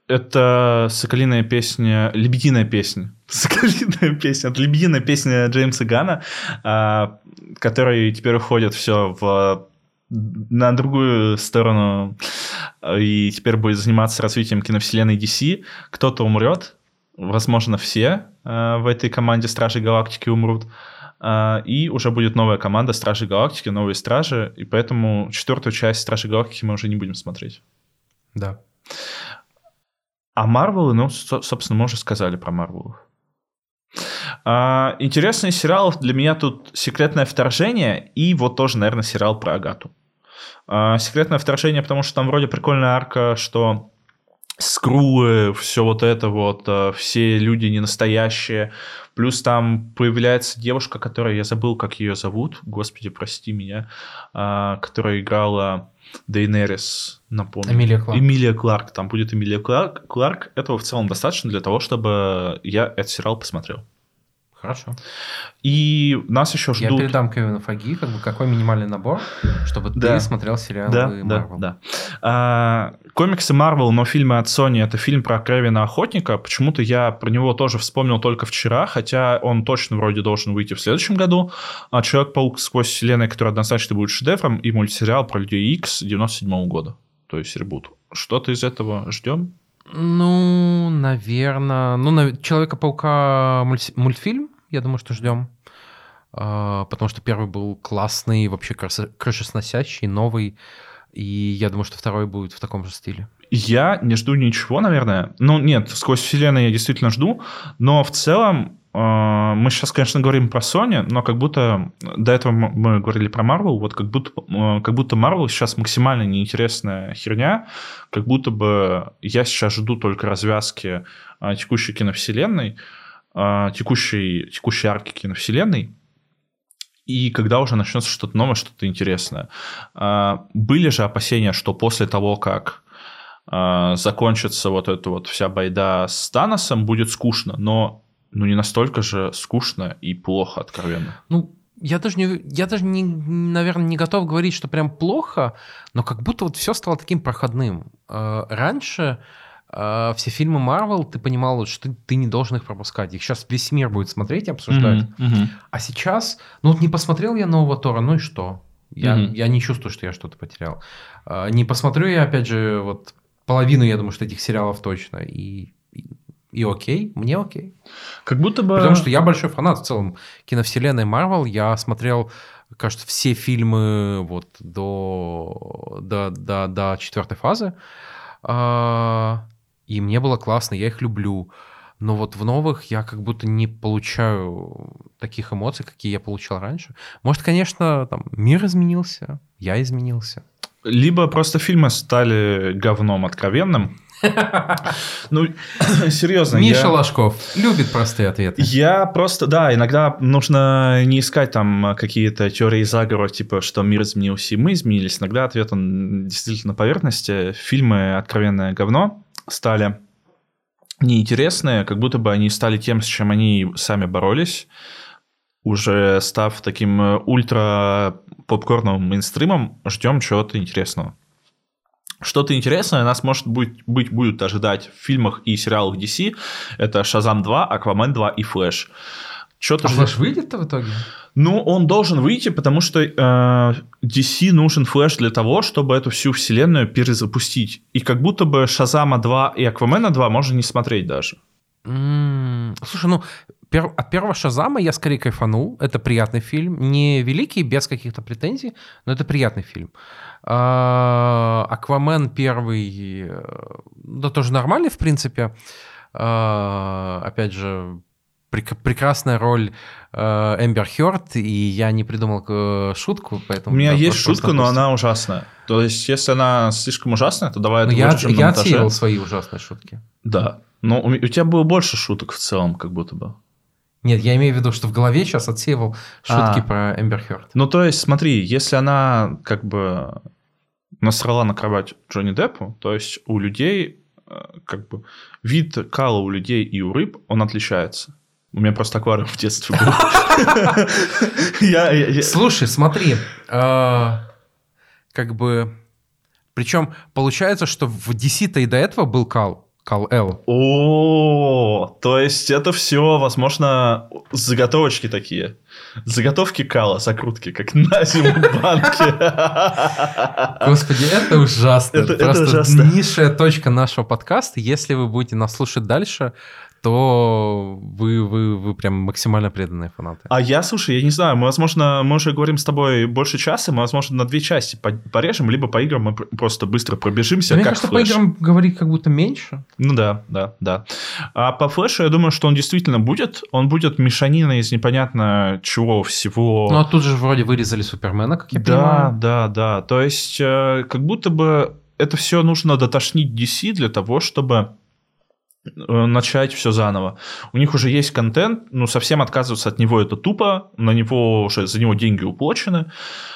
это соколиная песня, лебединая песня. *laughs* Соколиная песня. Это лебединая песня Джеймса Гана, а, который теперь уходит все в на другую сторону и теперь будет заниматься развитием киновселенной DC. Кто-то умрет, возможно, все э, в этой команде Стражей Галактики умрут. Э, и уже будет новая команда Стражей Галактики, новые Стражи. И поэтому четвертую часть Стражей Галактики мы уже не будем смотреть. Да. А Марвелы, ну, собственно, мы уже сказали про Марвелов. А, интересный сериал для меня тут «Секретное вторжение» и вот тоже, наверное, сериал про Агату. А, «Секретное вторжение», потому что там вроде прикольная арка, что скрулы, все вот это вот, э, все люди не настоящие. Плюс там появляется девушка, которая, я забыл, как ее зовут, господи, прости меня, а, которая играла Дейнерис, напомню. Эмилия Кларк. Эмилия Кларк, там будет Эмилия Кларк. Кларк. Этого в целом достаточно для того, чтобы я этот сериал посмотрел. Хорошо. И нас еще ждут... Я передам Кевину Фаги, как бы какой минимальный набор, чтобы да. ты смотрел сериалы да, Marvel. Да, да. А, комиксы Marvel, но фильмы от Sony это фильм про Кевина Охотника. Почему-то я про него тоже вспомнил только вчера, хотя он точно вроде должен выйти в следующем году. А Человек-паук сквозь вселенной, который однозначно будет шедевром, и мультсериал про Людей X 97 -го года. То есть ребут. Что-то из этого ждем? Ну, наверное. Ну, Человека-паука мультфильм я думаю, что ждем. А, потому что первый был классный, вообще крышесносящий, новый. И я думаю, что второй будет в таком же стиле. Я не жду ничего, наверное. Ну, нет, сквозь вселенную я действительно жду. Но в целом э, мы сейчас, конечно, говорим про Sony, но как будто до этого мы говорили про Marvel, вот как будто, как будто Marvel сейчас максимально неинтересная херня, как будто бы я сейчас жду только развязки э, текущей киновселенной, текущей, текущей арки киновселенной, и когда уже начнется что-то новое, что-то интересное. Были же опасения, что после того, как закончится вот эта вот вся байда с Таносом, будет скучно, но ну, не настолько же скучно и плохо, откровенно. Ну, я даже, не, я даже не, наверное, не готов говорить, что прям плохо, но как будто вот все стало таким проходным. Раньше все фильмы Marvel, ты понимал, что ты, ты не должен их пропускать. Их сейчас весь мир будет смотреть и обсуждать. Mm-hmm, mm-hmm. А сейчас, ну вот не посмотрел я нового Тора, ну и что? Я, mm-hmm. я не чувствую, что я что-то потерял. Не посмотрю я, опять же, вот половину, я думаю, что этих сериалов точно. И, и, и окей, мне окей. Как будто бы... Потому что я большой фанат в целом киновселенной Marvel. Я смотрел, кажется, все фильмы вот до, до, до, до четвертой фазы. А, и мне было классно, я их люблю. Но вот в новых я как будто не получаю таких эмоций, какие я получал раньше. Может, конечно, там мир изменился, я изменился. Либо просто фильмы стали говном откровенным. *laughs* Ну, *coughs* серьезно. Миша я... Ложков любит простые ответы. Я просто, да, иногда нужно не искать там какие-то теории заговора, типа, что мир изменился и мы изменились. Иногда ответ, он действительно на поверхности. Фильмы «Откровенное говно» стали неинтересные, как будто бы они стали тем, с чем они сами боролись уже став таким э, ультра попкорновым мейнстримом, ждем чего-то интересного. Что-то интересное нас, может быть, быть, будет ожидать в фильмах и сериалах DC. Это «Шазам 2», «Аквамен 2» и «Флэш». Что-то а. «Флэш» выйдет-то в итоге? Ну, он должен выйти, потому что э, DC нужен флэш для того, чтобы эту всю вселенную перезапустить. И как будто бы Шазама 2 и Аквамена 2 можно не смотреть даже. Слушай, ну пер, от первого Шазама я скорее кайфанул. Это приятный фильм. Не великий, без каких-то претензий, но это приятный фильм. А, Аквамен первый, э, да, тоже нормальный, в принципе. А, опять же, прекрасная роль э, Эмбер Хёрд, и я не придумал шутку, поэтому... У меня да, есть шутка, но она ужасная. То есть, если она слишком ужасная, то давай... Ну, я, я отсеял свои ужасные шутки. Да. Но у, у тебя было больше шуток в целом, как будто бы. Нет, я имею в виду, что в голове сейчас отсеивал шутки а, про Эмбер Хёрд. Ну, то есть, смотри, если она как бы насрала на кровать Джонни Деппу, то есть у людей э, как бы вид кала у людей и у рыб, он отличается. У меня просто аквариум в детстве был. *laughs* Слушай, смотри, а, как бы... Причем получается, что в DC-то и до этого был кал. Кал Л. О, то есть это все, возможно, заготовочки такие. Заготовки кала, закрутки, как на зиму банки. *laughs* Господи, это ужасно. Это, Просто это ужасно. низшая точка нашего подкаста. Если вы будете нас слушать дальше, то вы, вы, вы прям максимально преданные фанаты. А я, слушай, я не знаю, мы, возможно, мы уже говорим с тобой больше часа, мы, возможно, на две части порежем, либо по играм мы просто быстро пробежимся, Мне как кажется, флеш. по играм говорить как будто меньше. Ну да, да, да. А по флешу я думаю, что он действительно будет. Он будет мешанина из непонятно чего всего. Ну а тут же вроде вырезали Супермена, как я да, понимаю. Да, да, да. То есть э, как будто бы это все нужно дотошнить DC для того, чтобы начать все заново. У них уже есть контент, ну, совсем отказываться от него это тупо, на него уже, за него деньги уплочены,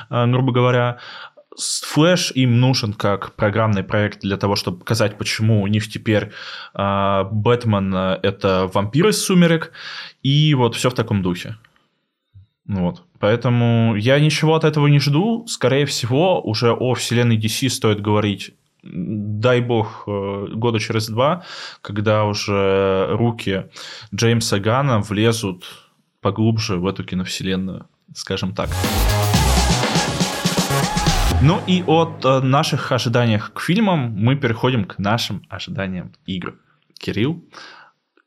э, грубо говоря. Флэш им нужен как программный проект для того, чтобы показать, почему у них теперь э, Бэтмен – это вампир из «Сумерек», и вот все в таком духе. Вот. Поэтому я ничего от этого не жду. Скорее всего, уже о вселенной DC стоит говорить дай бог, э, года через два, когда уже руки Джеймса Гана влезут поглубже в эту киновселенную, скажем так. Ну и от э, наших ожиданиях к фильмам мы переходим к нашим ожиданиям игр. Кирилл,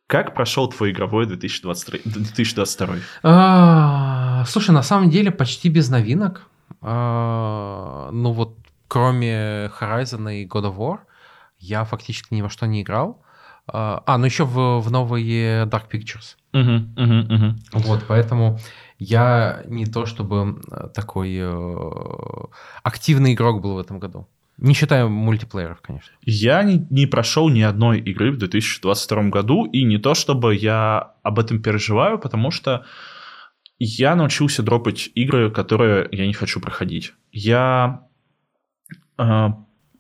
как прошел твой игровой 2023, 2022? А, слушай, на самом деле почти без новинок. А, ну вот кроме Horizon и God of War, я фактически ни во что не играл. А, а, ну еще в, в новые Dark Pictures. Мгм, мгм, мгм. Вот, поэтому я не то чтобы такой э, активный игрок был в этом году. Не считая мультиплееров, конечно. Я не, не прошел ни одной игры в 2022 году, и не то чтобы я об этом переживаю, потому что я научился дропать игры, которые я не хочу проходить. Я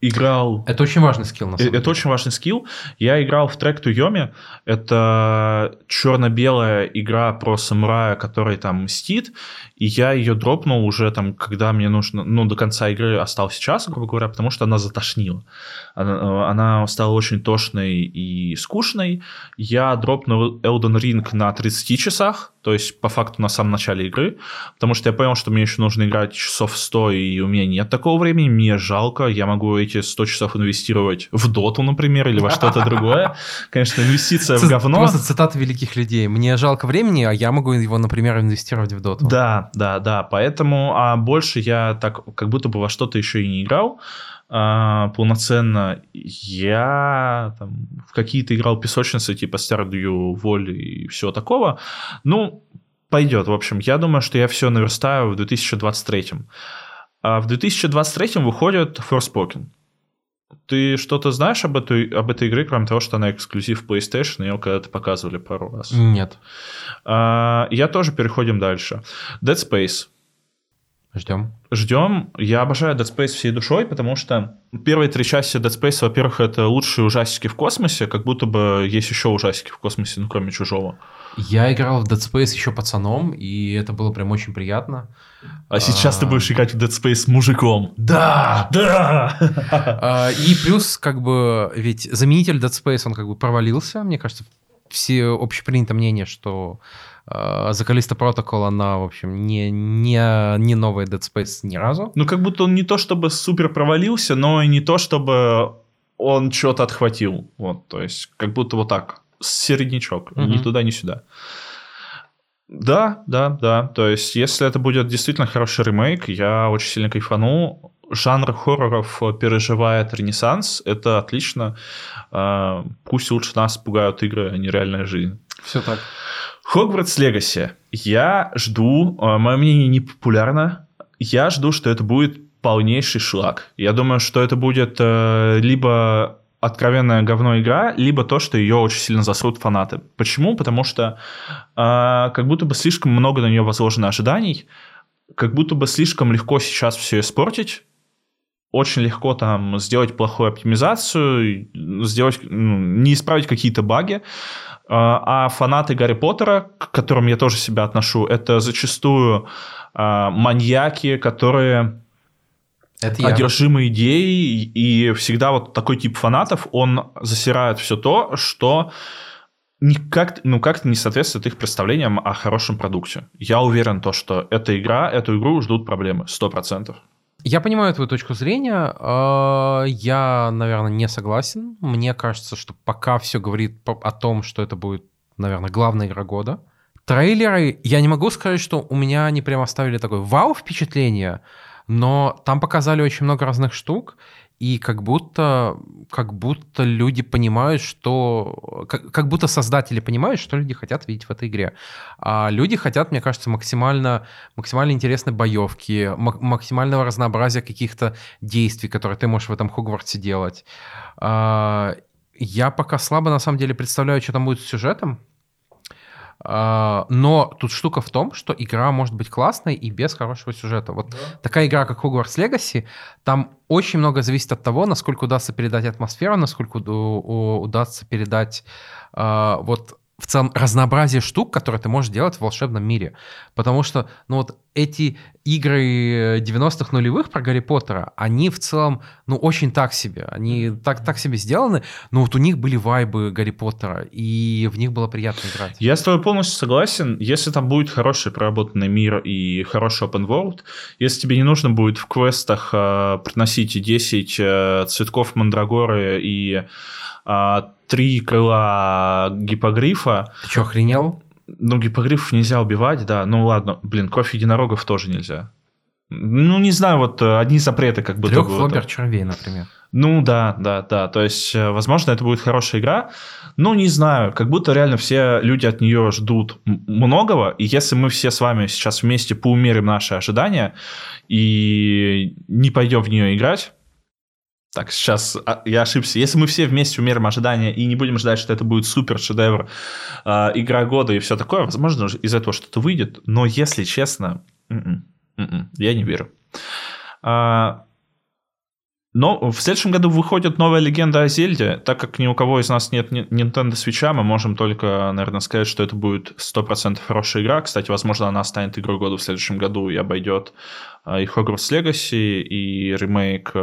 играл... Это очень важный скилл, на Э, самом Это деле. очень важный скилл. Я играл в трек Туйоми. Это черно-белая игра про самурая, который там мстит. И я ее дропнул уже там, когда мне нужно... Ну, до конца игры остался час, грубо говоря, потому что она затошнила. Она, э, она стала очень тошной и скучной. Я дропнул Elden Ring на 30 часах, то есть по факту на самом начале игры, потому что я понял, что мне еще нужно играть часов 100, и у меня нет такого времени, мне жалко, я могу эти 100 часов инвестировать в доту, например, или во что-то *laughs* другое. Конечно, инвестиция в говно. Просто цитата великих людей. Мне жалко времени, а я могу его, например, инвестировать в доту. Да, да, да, поэтому, а больше я так как будто бы во что-то еще и не играл а, полноценно. Я там, в какие-то играл песочницы, типа Stardew Valley и всего такого. Ну, пойдет, в общем. Я думаю, что я все наверстаю в 2023. А в 2023 выходит Forspoken. Ты что-то знаешь об этой, об этой игре, кроме того, что она эксклюзив PlayStation, ее когда-то показывали пару раз? Нет. А, я тоже переходим дальше. Dead Space. Ждем. Ждем. Я обожаю Dead Space всей душой, потому что первые три части Dead Space, во-первых, это лучшие ужастики в космосе, как будто бы есть еще ужастики в космосе, ну, кроме чужого. Я играл в Dead Space еще пацаном, и это было прям очень приятно. А сейчас ты будешь играть в Dead Space мужиком. Да! Да! А, И плюс, как бы, ведь заменитель Dead Space, он как бы провалился. Мне кажется, все общепринято мнение, что э, The Callisto Protocol, она, в общем, не, не, не новая Dead Space ни разу. Ну, как будто он не то чтобы супер провалился, но и не то чтобы он что-то отхватил. Вот, то есть, как будто вот так, середнячок, ни Мгм. туда, ни сюда. Да, да, да. То есть, если это будет действительно хороший ремейк, я очень сильно кайфану. Жанр хорроров переживает ренессанс. Это отлично. А, Пусть лучше нас пугают игры, а не реальная жизнь. Все так. Хогвартс Легаси. Я жду, а, мое мнение не популярно, я жду, что это будет полнейший шлак. Я думаю, что это будет э, либо откровенная говно игра, либо то, что ее очень сильно засрут фанаты. Почему? Потому что как будто бы слишком много на нее возложено ожиданий, как будто бы слишком легко сейчас все испортить, очень легко там сделать плохую оптимизацию, сделать, ну, не исправить какие-то баги. А а фанаты Гарри Поттера, к которым я тоже себя отношу, это зачастую а, маньяки, которые Это я. одержимы идеей, и всегда вот такой тип фанатов, он засирает все то, что никак, ну, как-то не соответствует их представлениям о хорошем продукте. Я уверен, то, что эта игра, эту игру ждут проблемы, 100%. Я понимаю твою точку зрения. э, Я, наверное, не согласен. Мне кажется, что пока все говорит о том, что это будет, наверное, главная игра года. Трейлеры, я не могу сказать, что у меня они прям оставили такое вау впечатление, но там показали очень много разных штук, и как будто, как будто люди понимают, что... Как, как будто создатели понимают, что люди хотят видеть в этой игре. А люди хотят, мне кажется, максимально, максимально интересной боевки, мак- максимального разнообразия каких-то действий, которые ты можешь в этом Хогвартсе делать. А, я пока слабо, на самом деле, представляю, что там будет с сюжетом. А, но тут штука в том, что игра может быть классной и без хорошего сюжета. Вот такая игра, как Hogwarts Legacy, там очень много зависит от того, насколько удастся передать атмосферу, насколько удастся передать а, вот в целом разнообразие штук, которые ты можешь делать в волшебном мире. Потому что, ну вот эти игры 90-х нулевых про Гарри Поттера, они в целом, ну, очень так себе. Они так, так себе сделаны, но вот у них были вайбы Гарри Поттера, и в них было приятно играть. Я с тобой полностью согласен. Если там будет хороший проработанный мир и хороший open world, если тебе не нужно будет в квестах э, приносить 10 э, цветков мандрагоры и э, три крыла гипогрифа, Ты что, охренел? ну, гипогрифов нельзя убивать, да, ну ладно, блин, кровь единорогов тоже нельзя. Ну, не знаю, вот э, одни запреты как будто Трех бы. флобер червей, например. Ну да, да, да. То есть, э, возможно, это будет хорошая игра. Ну, не знаю, как будто реально все люди от нее ждут многого. И если мы все с вами сейчас вместе поумерим наши ожидания и не пойдем в нее играть, так, сейчас а, я ошибся. Если мы все вместе умерим ожидания и не будем ждать, что это будет супер шедевр, э, игра года и все такое, возможно, из этого что-то выйдет. Но если честно, м-м, м-м, я не верю. А, но в следующем году выходит новая легенда о Зельде. Так как ни у кого из нас нет Nintendo Switch, мы можем только, наверное, сказать, что это будет 100% хорошая игра. Кстати, возможно, она станет игрой года в следующем году и обойдет а, и Hogwarts Legacy, и ремейк э,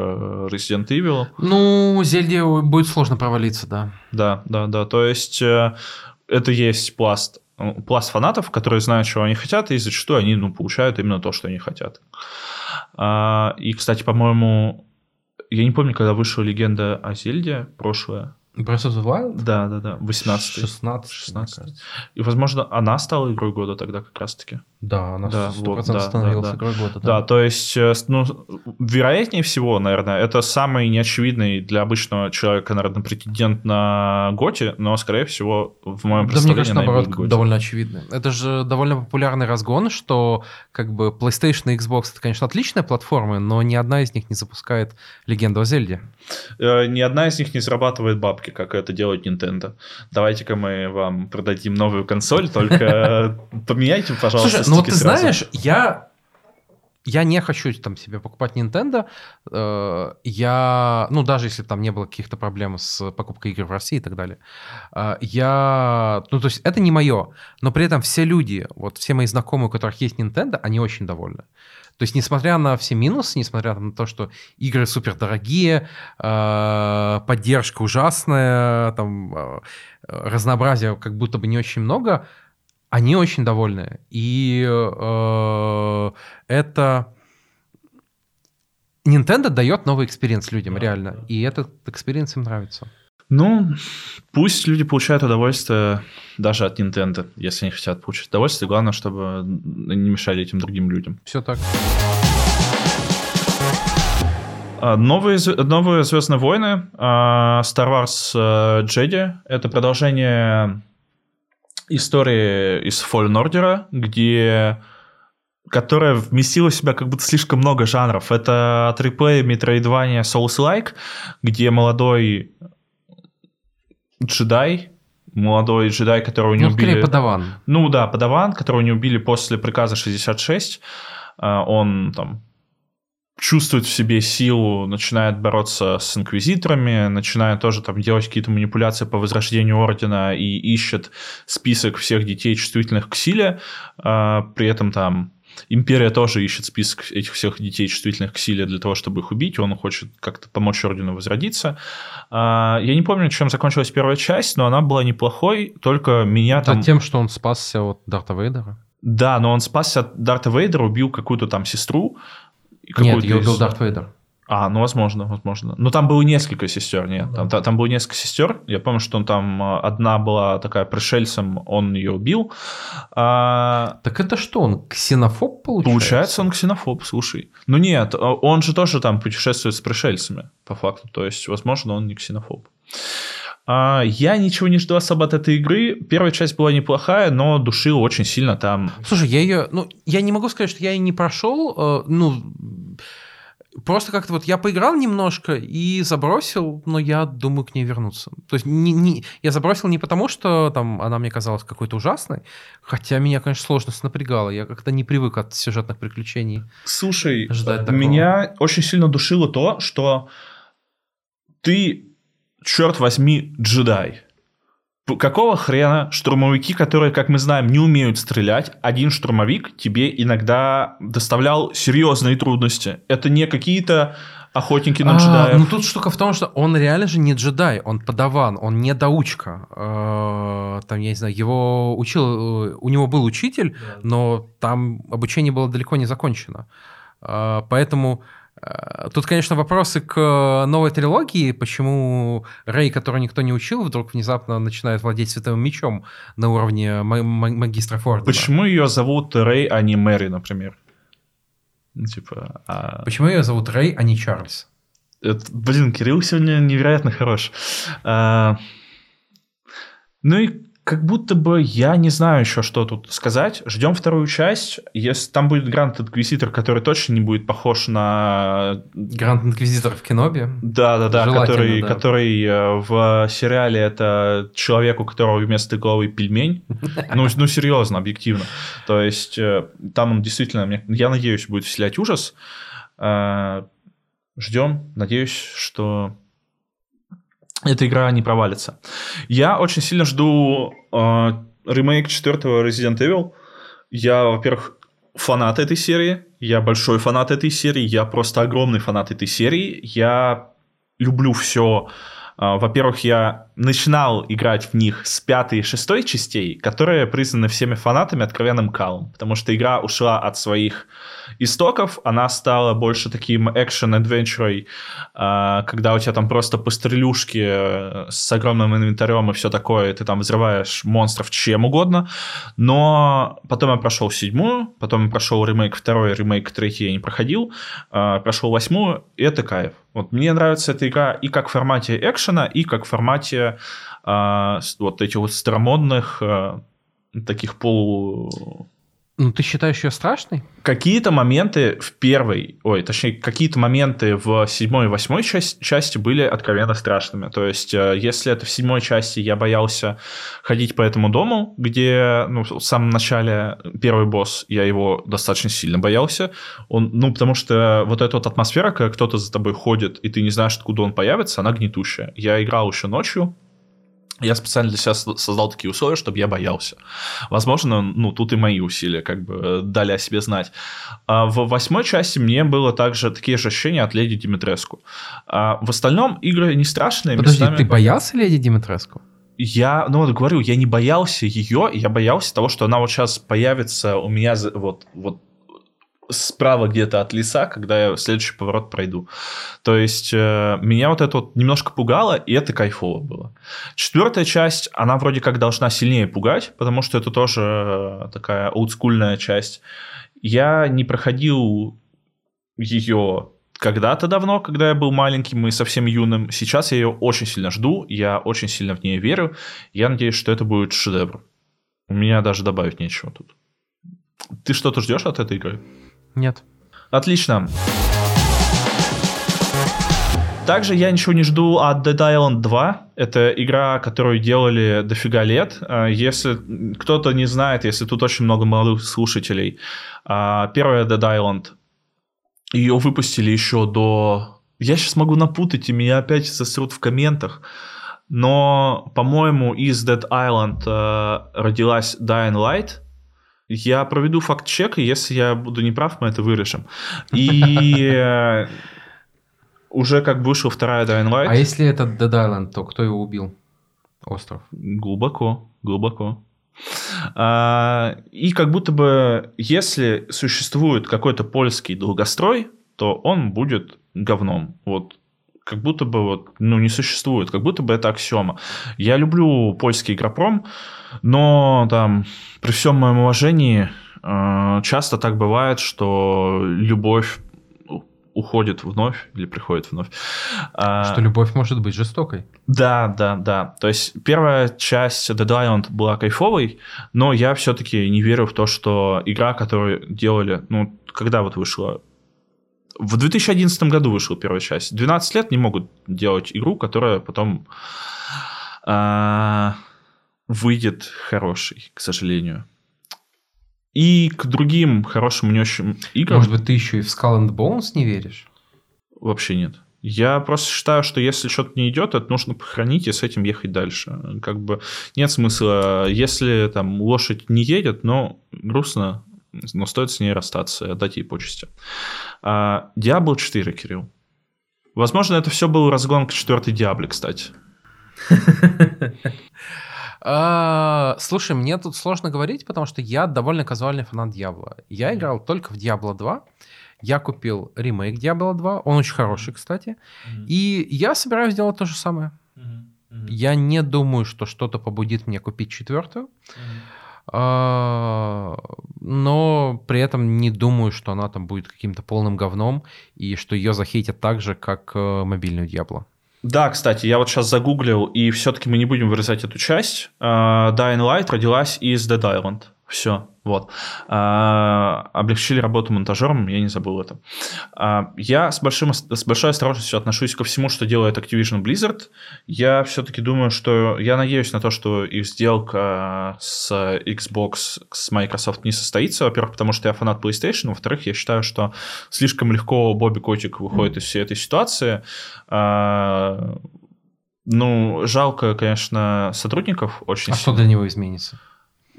Resident Evil. Ну, Зельде будет сложно провалиться, да. Да, да, да. То есть э, это есть пласт пласт фанатов, которые знают, чего они хотят, и зачастую они ну, получают именно то, что они хотят. А, и, кстати, по-моему, я не помню, когда вышла легенда о Зельде прошлая. Breath of the Wild? Да, да, да. 18 16 16 И, возможно, она стала игрой года тогда как раз-таки. Да, она Да, 100% вот, да, становилась да, да. игрой года. Да, то есть, э, ну, вероятнее всего, наверное, это самый неочевидный для обычного человека, наверное, претендент на Готи, но, скорее всего, в моем Да, мне представлении кажется, наоборот, довольно очевидно. Это же довольно популярный разгон, что как бы PlayStation и Xbox это, конечно, отличные платформы, но ни одна из них не запускает Легенду о Зельде. Э, Ни одна из них не зарабатывает бабки, как это делает Nintendo. Давайте-ка мы вам продадим новую консоль, только поменяйте, пожалуйста, Слушай, ну вот стики ты сразу. знаешь, я я не хочу там себе покупать Nintendo. Э, Я, ну даже если там не было каких-то проблем с покупкой игр в России и так далее, э, я, ну то есть это не мое, но при этом все люди, вот все мои знакомые, у которых есть Nintendo, они очень довольны. То есть, несмотря на все минусы, несмотря на то, что игры супер дорогие, э, поддержка ужасная, там разнообразия как будто бы не очень много, они очень довольны. И э, это... Nintendo дает новый experience людям, Да, реально. да. И этот экспириенс им нравится. Ну, пусть люди получают удовольствие даже от Nintendo, если они хотят получить удовольствие. Главное, чтобы не мешали этим другим людям. Все так. А, Новые, новые Звездные войны, а, Star Wars э, Jedi, это продолжение истории из Fallen Order, где которая вместила в себя как будто слишком много жанров. Это триплей, метроидвания, Souls-like, где молодой джедай, молодой джедай, которого не Ну, убили... скорее, подаван. Ну да, подаван, которого не убили после приказа 66. А, Он там чувствует в себе силу, начинает бороться с инквизиторами, начинает тоже там делать какие-то манипуляции по возрождению ордена и ищет список всех детей, чувствительных к силе. А, При этом там Империя тоже ищет список этих всех детей, чувствительных к силе, для того, чтобы их убить. Он хочет как-то помочь Ордену возродиться. А, Я не помню, чем закончилась первая часть, но она была неплохой, только меня Это там... тем, что он спасся от Дарта Вейдера. Да, но он спасся от Дарта Вейдера, убил какую-то там сестру. Нет, ее убил Дарт Вейдер. А, ну, возможно, возможно. Но там было несколько сестер, нет. Ну Там, та- там было несколько сестер. Я помню, что он там э, одна была такая пришельцем, он ее убил. А, Так это что, он ксенофоб получается? Получается, он ксенофоб, слушай. Ну нет, а, он же тоже там путешествует с пришельцами, по факту. То есть, возможно, он не ксенофоб. А, Я ничего не жду особо от этой игры. Первая часть была неплохая, но душила очень сильно там. Слушай, я ее, ну, я не могу сказать, что я ее не прошел, э, ну, просто как-то вот я поиграл немножко и забросил, но я думаю к ней вернуться. То есть не, не, я забросил не потому, что там она мне казалась какой-то ужасной, хотя меня, конечно, сложность напрягала, я как-то не привык от сюжетных приключений. Слушай, Ждать такого. меня очень сильно душило то, что ты, черт возьми, джедай. Какого хрена штурмовики, которые, как мы знаем, не умеют стрелять, один штурмовик тебе иногда доставлял серьезные трудности? Это не какие-то охотники на А, джедаев. ну тут штука в том, что он реально же не джедай, он подаван, он не доучка. Э, Там, я не знаю, его учил, э, у него был учитель, но там обучение было далеко не закончено. А, Поэтому э, тут, конечно, вопросы к новой трилогии, почему Рэй, который никто не учил, вдруг внезапно начинает владеть световым мечом на уровне ма- ма- магистра Форда. Почему ее зовут Рэй, а не Мэри, например? Ну, типа, а... Почему ее зовут Рэй, а не Чарльз? Это, блин, Кирилл сегодня невероятно хорош. А... Ну и как будто бы я не знаю еще, что тут сказать. Ждем вторую часть. Если там будет Гранд Инквизитор, который точно не будет похож на... Гранд Инквизитор в Кинобе? Да, да, да, который, да. который э, в сериале это человек, у которого вместо головы пельмень. *laughs* Ну, ну серьезно, объективно. То есть э, там он действительно, я надеюсь, будет вселять ужас. Э, Ждем. Надеюсь, что эта игра не провалится. Я очень сильно жду э, ремейк четвертого Resident Evil. Я, во-первых, фанат этой серии. Я большой фанат этой серии. Я просто огромный фанат этой серии. Я люблю все. Э, во-первых, я начинал играть в них с пятой и шестой частей, которые признаны всеми фанатами откровенным калом, потому что игра ушла от своих истоков, она стала больше таким экшен-адвенчурой, а, когда у тебя там просто пострелюшки э, с огромным инвентарем и все такое, и ты там взрываешь монстров чем угодно, но потом я прошел седьмую, потом я прошел ремейк второй, ремейк третий я не проходил, а, прошел восьмую, и это кайф. Вот мне нравится эта игра и как в формате экшена, и как в формате а, вот этих вот старомодных таких полу ну, ты считаешь ее страшной? Какие-то моменты в первой, ой, точнее, какие-то моменты в седьмой и восьмой части, части были откровенно страшными. То есть, э, если это в седьмой части я боялся ходить по этому дому, где, ну, в самом начале первый босс, я его достаточно сильно боялся. Он, ну, потому что вот эта вот атмосфера, когда кто-то за тобой ходит, и ты не знаешь, откуда он появится, она гнетущая. Я играл еще ночью, я специально для себя создал такие условия, чтобы я боялся. Возможно, ну, тут и мои усилия как бы э, дали о себе знать. А в восьмой части мне было также такие же ощущения от Леди Димитреску. А в остальном игры не страшные. Подожди, местами... ты боялся Леди Димитреску? Я, ну вот говорю, я не боялся ее, я боялся того, что она вот сейчас появится у меня вот, вот справа где-то от леса, когда я следующий поворот пройду. То есть э, меня вот это вот немножко пугало, и это кайфово было. Четвертая часть, она вроде как должна сильнее пугать, потому что это тоже э, такая олдскульная часть. Я не проходил ее когда-то давно, когда я был маленьким и совсем юным. Сейчас я ее очень сильно жду, я очень сильно в нее верю. Я надеюсь, что это будет шедевр. У меня даже добавить нечего тут. Ты что-то ждешь от этой игры? Нет. Отлично. Также я ничего не жду от Dead Island 2. Это игра, которую делали дофига лет. А, если кто-то не знает, если тут очень много молодых слушателей, а, первая Dead Island, ее выпустили еще до... Я сейчас могу напутать, и меня опять засрут в комментах. Но, по-моему, из Dead Island а, родилась Dying Light – я проведу факт-чек, и если я буду неправ, мы это вырежем. И э, уже как вышел вторая Dying Light. А если это Dead Island, то кто его убил? Остров. Глубоко, глубоко. А, и как будто бы, если существует какой-то польский долгострой, то он будет говном. Вот как будто бы вот, ну, не существует, как будто бы это аксиома. Я люблю польский игропром, но там, при всем моем уважении, э, часто так бывает, что любовь уходит вновь или приходит вновь. А, что любовь может быть жестокой. Да, да, да. То есть первая часть The Island была кайфовой, но я все-таки не верю в то, что игра, которую делали, ну, когда вот вышла в 2011 году вышла первая часть. 12 лет не могут делать игру, которая потом э, выйдет хорошей, к сожалению. И к другим хорошим, не очень играм... Может быть, ты еще и в Skull and Bones не веришь? Вообще нет. Я просто считаю, что если что-то не идет, это нужно похоронить и с этим ехать дальше. Как бы нет смысла, если там лошадь не едет, но грустно, но стоит с ней расстаться и отдать ей почести. А, Diablo 4, Кирилл. Возможно, это все был разгон к четвертой Диабле, кстати. *laughs* А, слушай, мне тут сложно говорить, потому что я довольно казуальный фанат Диабло. Я играл только в Diablo 2. Я купил ремейк Diablo 2. Он очень хороший, кстати. И я собираюсь сделать то же самое. Я не думаю, что что-то побудит меня купить четвертую. А, но при этом не думаю, что она там будет каким-то полным говном и что ее захейтят так же, как э, мобильную Diablo. Да, кстати, я вот сейчас загуглил, и все-таки мы не будем вырезать эту часть. Uh, Dying Light родилась из Dead Island. Все. Вот. А, облегчили работу монтажерам, я не забыл это. А, я с, большим, с большой осторожностью отношусь ко всему, что делает Activision Blizzard. Я все-таки думаю, что... Я надеюсь на то, что их сделка с Xbox, с Microsoft не состоится. Во-первых, потому что я фанат PlayStation. Во-вторых, я считаю, что слишком легко Бобби Котик выходит из всей этой ситуации. А, ну, жалко, конечно, сотрудников очень а сильно. что для него изменится?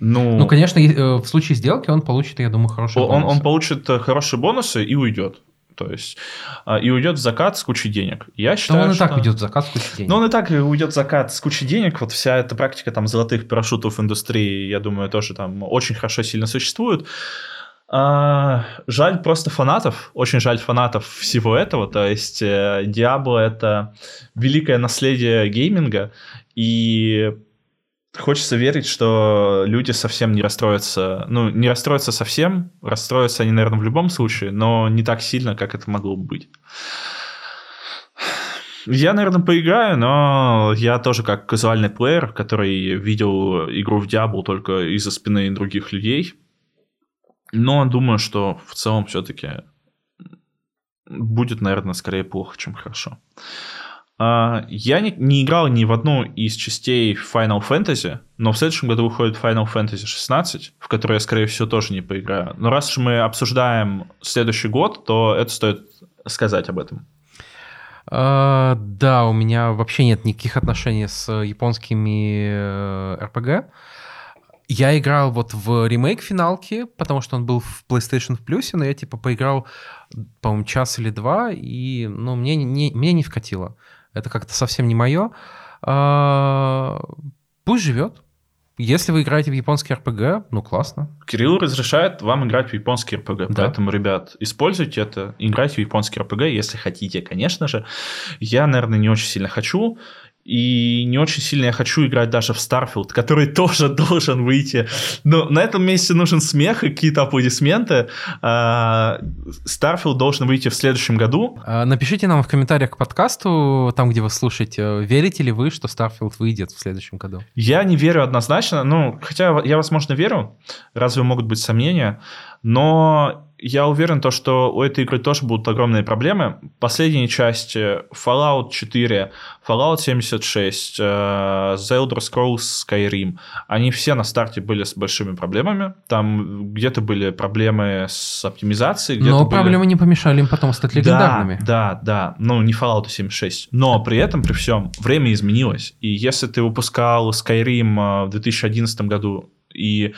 Ну, ну, конечно, э, в случае сделки он получит, я думаю, хорошие он, бонусы. Он получит э, хорошие бонусы и уйдет. То есть, а, и уйдет в закат с кучей денег. Я считаю, да он и что... так уйдет в закат с кучей денег. Ну, он и так уйдет в закат с кучей денег. Вот вся эта практика там золотых парашютов в индустрии, я думаю, тоже там очень хорошо сильно существует. А, жаль просто фанатов, очень жаль фанатов всего этого. То есть, Diablo э, это великое наследие гейминга, и Хочется верить, что люди совсем не расстроятся. Ну, не расстроятся совсем, расстроятся они, наверное, в любом случае, но не так сильно, как это могло бы быть. Я, наверное, поиграю, но я тоже как казуальный плеер, который видел игру в Diablo только из-за спины других людей. Но думаю, что в целом все-таки будет, наверное, скорее плохо, чем хорошо. А, я не, не играл ни в одну из частей Final Fantasy, но в следующем году выходит Final Fantasy 16, в которой я, скорее всего, тоже не поиграю. Но раз уж мы обсуждаем следующий год, то это стоит сказать об этом. Uh, да, у меня вообще нет никаких отношений с японскими RPG. Э, я играл вот в ремейк финалки, потому что он был в PlayStation плюсе, но я типа поиграл, по-моему, час или два, и ну, мне не, мне не вкатило. Это как-то совсем не мое. А, пусть живет. Если вы играете в японский РПГ, ну классно. Кирилл разрешает вам играть в японский РПГ. Да. Поэтому, ребят, используйте это, играйте в японский РПГ, если хотите, конечно же. Я, наверное, не очень сильно хочу. И не очень сильно я хочу играть даже в Starfield, который *laughs* тоже должен выйти. Но на этом месте нужен смех и какие-то аплодисменты. А, Starfield должен выйти в следующем году. А, напишите нам в комментариях к подкасту, там, где вы слушаете, верите ли вы, что Starfield выйдет в следующем году? Я не верю однозначно. Ну, хотя я, возможно, верю. Разве могут быть сомнения? Но я уверен, то, что у этой игры тоже будут огромные проблемы. Последние части Fallout 4, Fallout 76, э, The Elder Scrolls Skyrim, они все на старте были с большими проблемами. Там где-то были проблемы с оптимизацией. Но были... проблемы не помешали им потом стать легендарными. Да, да, да. Ну, не Fallout 76. Но при этом, при всем, время изменилось. И если ты выпускал Skyrim э, в 2011 году и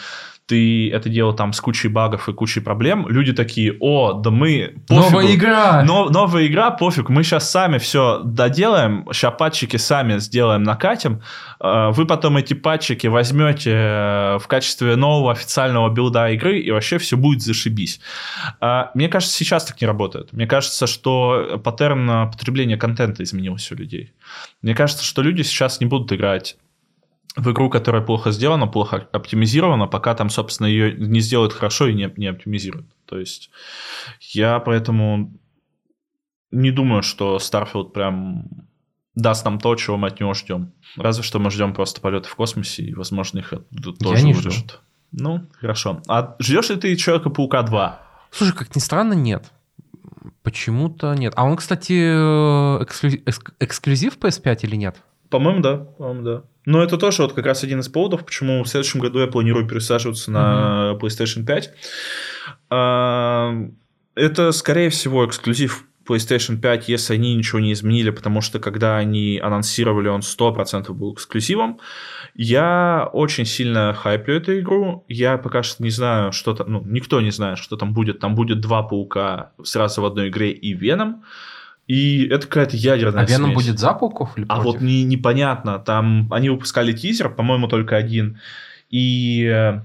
ты это делал там с кучей багов и кучей проблем, люди такие, о, да мы... Пофигу, новая игра! Но, новая игра, пофиг, мы сейчас сами все доделаем, сейчас патчики сами сделаем, накатим, э, вы потом эти патчики возьмете э, в качестве нового официального билда игры, и вообще все будет зашибись. Э, мне кажется, сейчас так не работает. Мне кажется, что паттерн потребления контента изменился у людей. Мне кажется, что люди сейчас не будут играть в игру, которая плохо сделана, плохо оптимизирована, пока там, собственно, ее не сделают хорошо и не, не оптимизируют. То есть я поэтому не думаю, что Starfield прям даст нам то, чего мы от него ждем. Разве что мы ждем просто полеты в космосе, и, возможно, их тоже я не вырежут. Жду. Ну, хорошо. А ждешь ли ты Человека-паука 2? Слушай, как ни странно, нет. Почему-то нет. А он, кстати, э, эксклюзив, эксклюзив PS5 или нет? По-моему, да. По-моему, да. Но это тоже вот как раз один из поводов, почему в следующем году я планирую пересаживаться на PlayStation 5. А, это, скорее всего, эксклюзив PlayStation 5, если они ничего не изменили, потому что когда они анонсировали, он 100% был эксклюзивом. Я очень сильно хайплю эту игру. Я пока что не знаю, что там... Ну, никто не знает, что там будет. Там будет два паука сразу в одной игре и Веном. И это какая-то ядерная А Веном будет за пауков или А вот не, непонятно. Там они выпускали тизер, по-моему, только один. И... Э,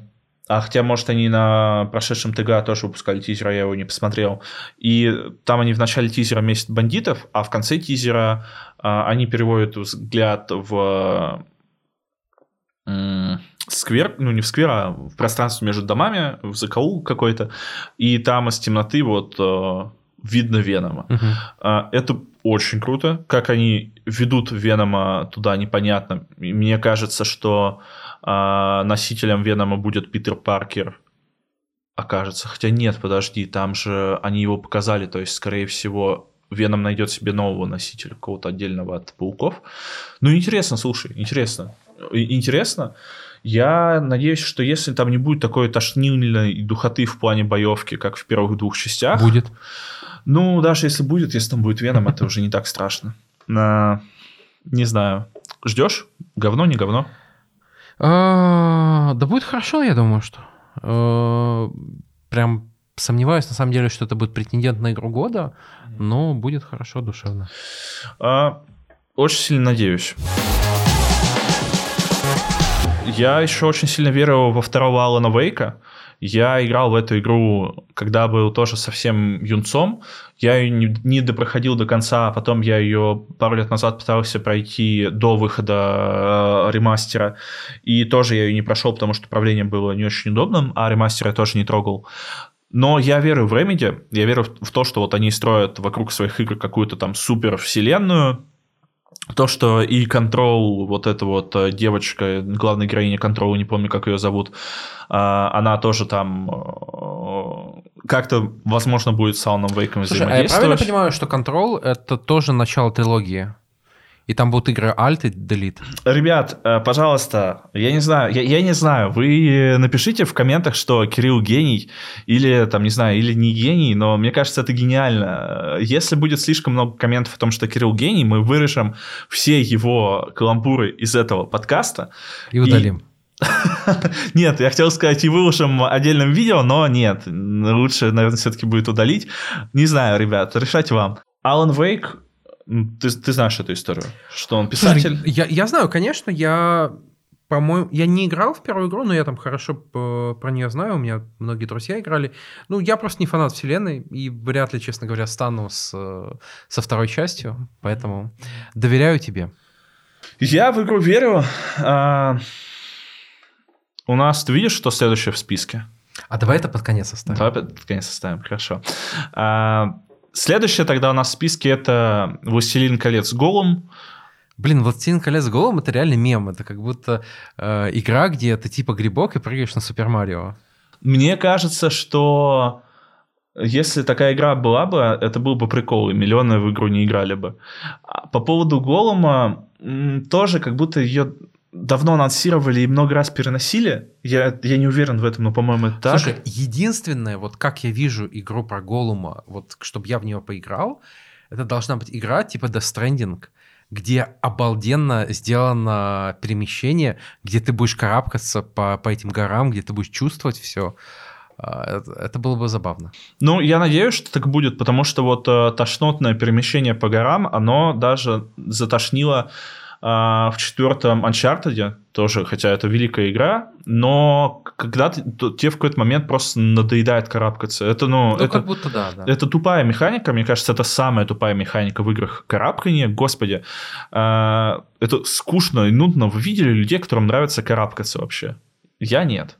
а хотя, может, они на прошедшем ТГ тоже выпускали тизер, а я его не посмотрел. И там они в начале тизера месяц бандитов, а в конце тизера а, они переводят взгляд в сквер, ну не в сквер, а в пространстве между домами, в закоул какой-то, и там из темноты вот э, видно Венома. Uh-huh. Это очень круто, как они ведут Венома туда, непонятно. Мне кажется, что э, носителем Венома будет Питер Паркер, окажется. Хотя нет, подожди, там же они его показали, то есть, скорее всего, Веном найдет себе нового носителя, какого-то отдельного от пауков. Ну, интересно, слушай, интересно. Интересно. Я надеюсь, что если там не будет такой тошнильной духоты в плане боевки, как в первых двух частях... Будет. Ну, даже если будет, если там будет Веном, это уже не так страшно. На... Не знаю. Ждешь? Говно, не говно? А, да будет хорошо, я думаю, что. А, прям сомневаюсь, на самом деле, что это будет претендент на игру года, но будет хорошо, душевно. А, очень сильно надеюсь. Я еще очень сильно верю во второго Алана Вейка. Я играл в эту игру, когда был тоже совсем юнцом. Я ее не, не допроходил до конца, а потом я ее пару лет назад пытался пройти до выхода э, ремастера. И тоже я ее не прошел, потому что управление было не очень удобным, а ремастер я тоже не трогал. Но я верю в Remedy, я верю в то, что вот они строят вокруг своих игр какую-то там супер вселенную, то, что и Control, вот эта вот э, девочка, главная героиня Control, не помню, как ее зовут, а, она тоже там э, как-то, возможно, будет с Alan Wake Слушай, а я правильно понимаю, что Control — это тоже начало трилогии? И там будут игры Alt и Delete. Ребят, э, пожалуйста, я не знаю, я, я не знаю, вы напишите в комментах, что Кирилл гений, или там, не знаю, или не гений, но мне кажется, это гениально. Если будет слишком много комментов о том, что Кирилл гений, мы вырежем все его каламбуры из этого подкаста. И удалим. *laughs* Нет, я хотел сказать, и выложим отдельным видео, но нет, лучше, наверное, все-таки будет удалить. Не знаю, ребят, решать вам. Алан Вейк ты, ты знаешь эту историю, что он писатель? Слушай, я, я знаю, конечно, я, по-моему, я не играл в первую игру, но я там хорошо про нее знаю, у меня многие друзья играли. Ну, я просто не фанат вселенной, и вряд ли, честно говоря, стану с, со второй частью, поэтому доверяю тебе. Я в игру верю. А, у нас, ты видишь, что следующее в списке? А давай это под конец оставим. Давай под конец оставим, хорошо. А, Следующее тогда у нас в списке это «Властелин колец Голум». Блин, «Властелин колец Голум» — это реально мем. Это как будто э, игра, где ты типа грибок и прыгаешь на Супер Марио. Мне кажется, что если такая игра была бы, это был бы прикол, и миллионы в игру не играли бы. А по поводу Голума, тоже как будто ее давно анонсировали и много раз переносили. Я, я не уверен в этом, но, по-моему, это так. Слушай, единственное, вот как я вижу игру про Голума, вот чтобы я в нее поиграл, это должна быть игра типа Death Stranding, где обалденно сделано перемещение, где ты будешь карабкаться по, по этим горам, где ты будешь чувствовать все. А, это, это было бы забавно. Ну, я надеюсь, что так будет, потому что вот э, тошнотное перемещение по горам, оно даже затошнило а, в четвертом Uncharted тоже, хотя это великая игра, но когда ты, то, тебе в какой-то момент просто надоедает карабкаться. Это, ну, ну это, как будто да, да. Это тупая механика, мне кажется, это самая тупая механика в играх карабкания. Господи, э, это скучно и нудно. Вы видели людей, которым нравится карабкаться вообще? Я нет.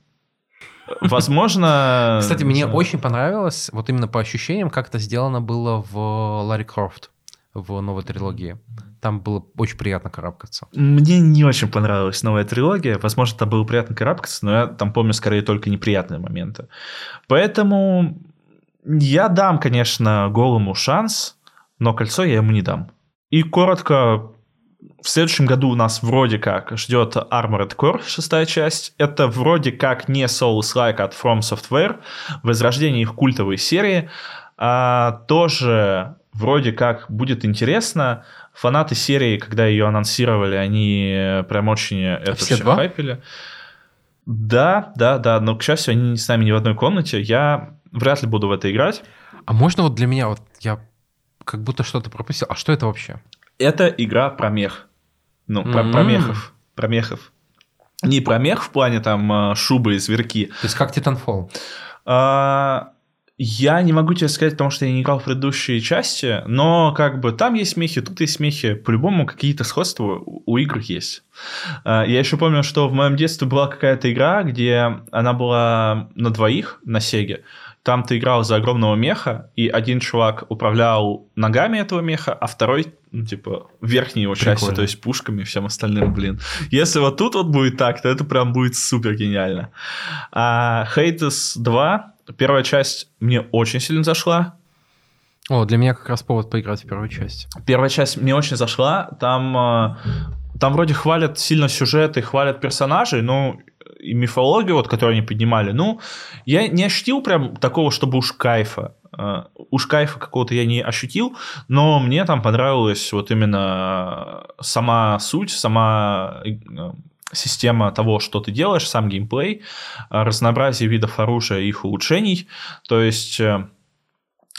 Возможно... *laughs* Кстати, мне очень понравилось, вот именно по ощущениям, как это сделано было в Ларри Крофт в новой трилогии. Там было очень приятно карабкаться. Мне не очень понравилась новая трилогия. Возможно, там было приятно карабкаться, но я там помню скорее только неприятные моменты. Поэтому я дам, конечно, голому шанс, но кольцо я ему не дам. И коротко, в следующем году у нас вроде как ждет Armored Core, шестая часть. Это вроде как не Souls-like от From Software, возрождение их культовой серии. А, тоже вроде как будет интересно. Фанаты серии, когда ее анонсировали, они прям очень это все, все хайпили. Да, да, да, но, к счастью, они с нами не в одной комнате. Я вряд ли буду в это играть. А можно вот для меня, вот я как будто что-то пропустил. А что это вообще? Это игра про мех. Ну, про, mm-hmm. про мехов. Про мехов. Не про мех в плане там шубы и зверки. То есть как Titanfall? А, Я не могу тебе сказать, потому что я не играл в предыдущие части, но как бы там есть смехи, тут есть смехи. По-любому какие-то сходства у игр есть. А, я еще помню, что в моем детстве была какая-то игра, где она была на двоих на Сеге. Там ты играл за огромного меха, и один чувак управлял ногами этого меха, а второй, ну, типа, верхней его Прикольно. частью, то есть пушками и всем остальным, блин. Если вот тут вот будет так, то это прям будет супер гениально. А Hades 2 Первая часть мне очень сильно зашла. О, для меня как раз повод поиграть в первую часть. Первая часть мне очень зашла. Там, э, там вроде хвалят сильно сюжеты, хвалят персонажей, ну и мифологию, вот, которую они поднимали. Ну, я не ощутил прям такого, чтобы уж кайфа. Uh, уж кайфа какого-то я не ощутил, но мне там понравилась вот именно сама суть, сама э, система того, что ты делаешь, сам геймплей, э, разнообразие видов оружия и их улучшений. То есть э,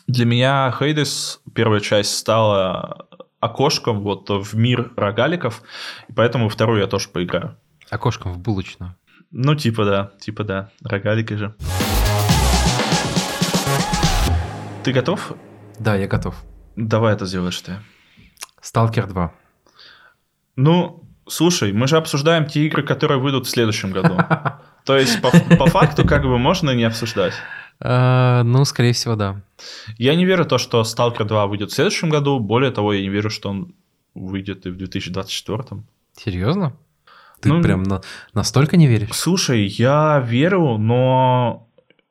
для меня Хейдес, первая часть, стала окошком вот в мир рогаликов, и поэтому вторую я тоже поиграю. Окошком в булочную. Ну, типа да, типа да, рогалики же. Ты готов? Да, я готов. Давай это сделаешь ты. Сталкер 2. Ну, Слушай, мы же обсуждаем те игры, которые выйдут в следующем году. *laughs* То есть, по, по факту, как бы можно не обсуждать. Uh, ну, скорее всего, да. Я не верю в то, что Stalker 2 выйдет в следующем году. Более того, я не верю, что он выйдет и в 2024. Серьезно? Ты ну, прям на, настолько не веришь? Слушай, я верю, но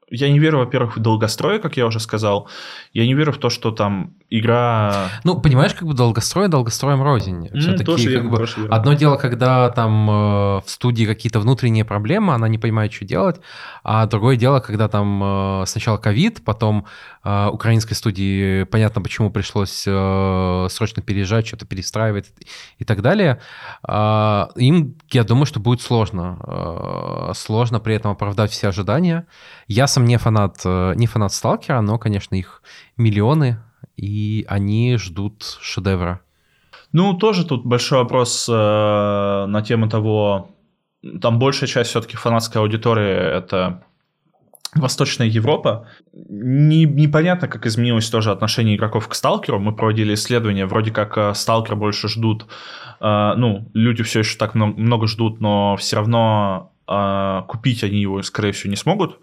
я не верю, во-первых, в долгострой, как я уже сказал. Я не верю в то, что там игра... Ну, понимаешь, как бы долгострой долгостроем рознь. Все-таки как бы одно дело, когда там э, в студии какие-то внутренние проблемы, она не понимает, что делать, а другое дело, когда там э, сначала ковид, потом э, украинской студии понятно, почему пришлось э, срочно переезжать, что-то перестраивать и так далее. Э, им, я думаю, что будет сложно. Э, сложно при этом оправдать все ожидания. Я сам не фанат, э, не фанат Сталкера, но, конечно, их миллионы, и они ждут шедевра. Ну, тоже тут большой вопрос э, на тему того, там большая часть все-таки фанатской аудитории это Восточная Европа. Не, непонятно, как изменилось тоже отношение игроков к Сталкеру. Мы проводили исследования, вроде как э, Сталкер больше ждут. Э, ну, люди все еще так много, много ждут, но все равно купить они его, скорее всего, не смогут.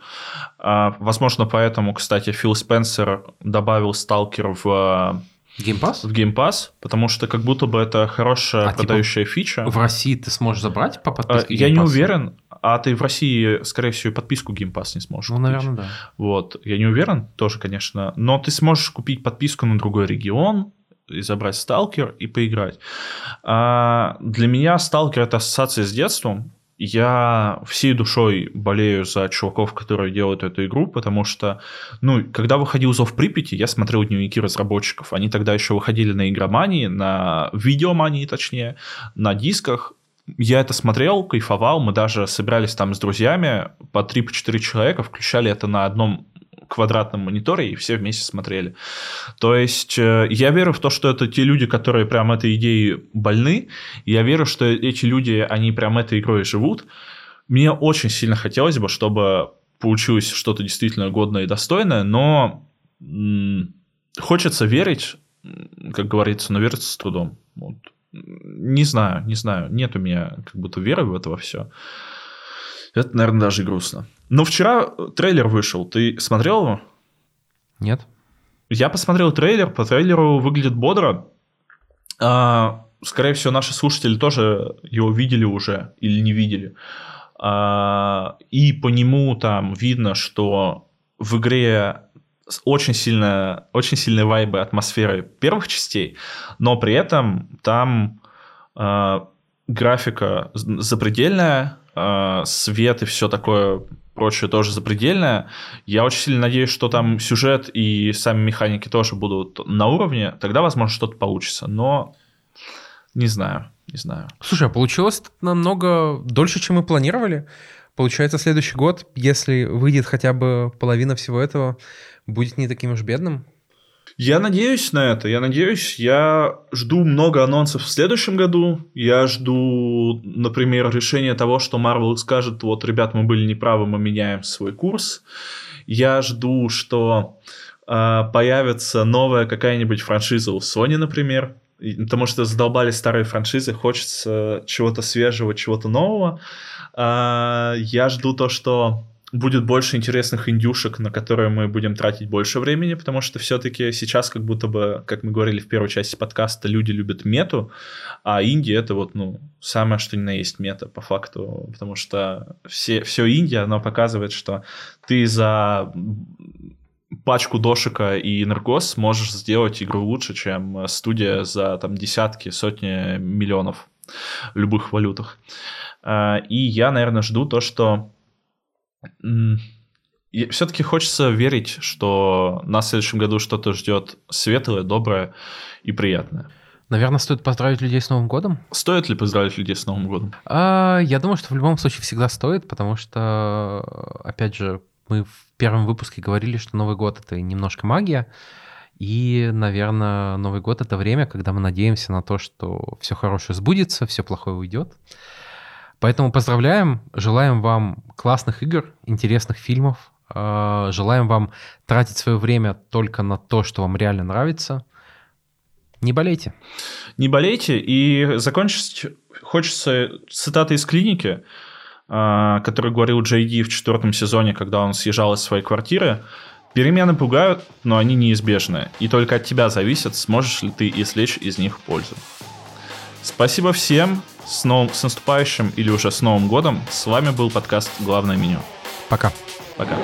Э, возможно, поэтому, кстати, Фил Спенсер добавил Сталкер в Pass? В Pass, потому что как будто бы это хорошая а, типа продающая типа, фича. В России ты сможешь забрать по подписке? Я не уверен, а ты в России, скорее всего, подписку Pass не сможешь Ну, купить. наверное, да. Вот, я не уверен, тоже, конечно, но ты сможешь купить подписку на другой регион, и забрать Сталкер и поиграть. А для меня Сталкер это ассоциация с детством, я всей душой болею за чуваков, которые делают эту игру, потому что, ну, когда выходил Зов Припяти, я смотрел дневники разработчиков. Они тогда еще выходили на игромании, на видеомании, точнее, на дисках. Я это смотрел, кайфовал, мы даже собирались там с друзьями, по 3-4 человека, включали это на одном квадратном мониторе и все вместе смотрели. То есть э, я верю в то, что это те люди, которые прям этой идеей больны. Я верю, что эти люди, они прям этой игрой живут. Мне очень сильно хотелось бы, чтобы получилось что-то действительно годное и достойное, но хочется верить, как говорится, но верится с трудом. Вот. Не знаю, не знаю. Нет у меня как будто веры в это все. Это, наверное, даже грустно. Но вчера трейлер вышел. Ты смотрел его? Нет. Я посмотрел трейлер. По трейлеру выглядит бодро. А, скорее всего, наши слушатели тоже его видели уже или не видели. А, и по нему там видно, что в игре очень сильно, очень сильные вайбы атмосферы первых частей, но при этом там э, графика запредельная, э, свет и все такое прочее тоже запредельное. Я очень сильно надеюсь, что там сюжет и сами механики тоже будут на уровне. Тогда, возможно, что-то получится. Но не знаю, не знаю. Слушай, а получилось намного дольше, чем мы планировали. Получается, следующий год, если выйдет хотя бы половина всего этого, будет не таким уж бедным. Я надеюсь на это, я надеюсь. Я жду много анонсов в следующем году. Я жду, например, решения того, что Marvel скажет, вот, ребят, мы были неправы, мы меняем свой курс. Я жду, что э, появится новая какая-нибудь франшиза у Sony, например. Потому что задолбали старые франшизы, хочется чего-то свежего, чего-то нового. Э, я жду то, что будет больше интересных индюшек, на которые мы будем тратить больше времени, потому что все-таки сейчас как будто бы, как мы говорили в первой части подкаста, люди любят мету, а Индия это вот, ну, самое что ни на есть мета по факту, потому что все, все Индия, оно показывает, что ты за пачку дошика и энергос можешь сделать игру лучше, чем студия за там десятки, сотни миллионов в любых валютах. А, и я, наверное, жду то, что все-таки хочется верить, что нас в следующем году что-то ждет светлое, доброе и приятное. Наверное, стоит поздравить людей с Новым годом. Стоит ли поздравить людей с Новым годом? А, я думаю, что в любом случае всегда стоит, потому что, опять же, мы в первом выпуске говорили, что Новый год — это немножко магия. И, наверное, Новый год — это время, когда мы надеемся на то, что все хорошее сбудется, все плохое уйдет. Поэтому поздравляем, желаем вам классных игр, интересных фильмов, э, желаем вам тратить свое время только на то, что вам реально нравится. Не болейте. Не болейте. И закончить хочется цитаты из клиники, э, который говорил Джей Ди в четвертом сезоне, когда он съезжал из своей квартиры. Перемены пугают, но они неизбежны. И только от тебя зависит, сможешь ли ты извлечь из них пользу. Спасибо всем. С, новым, с наступающим или уже с Новым годом. С вами был подкаст «Главное меню». Пока. Пока.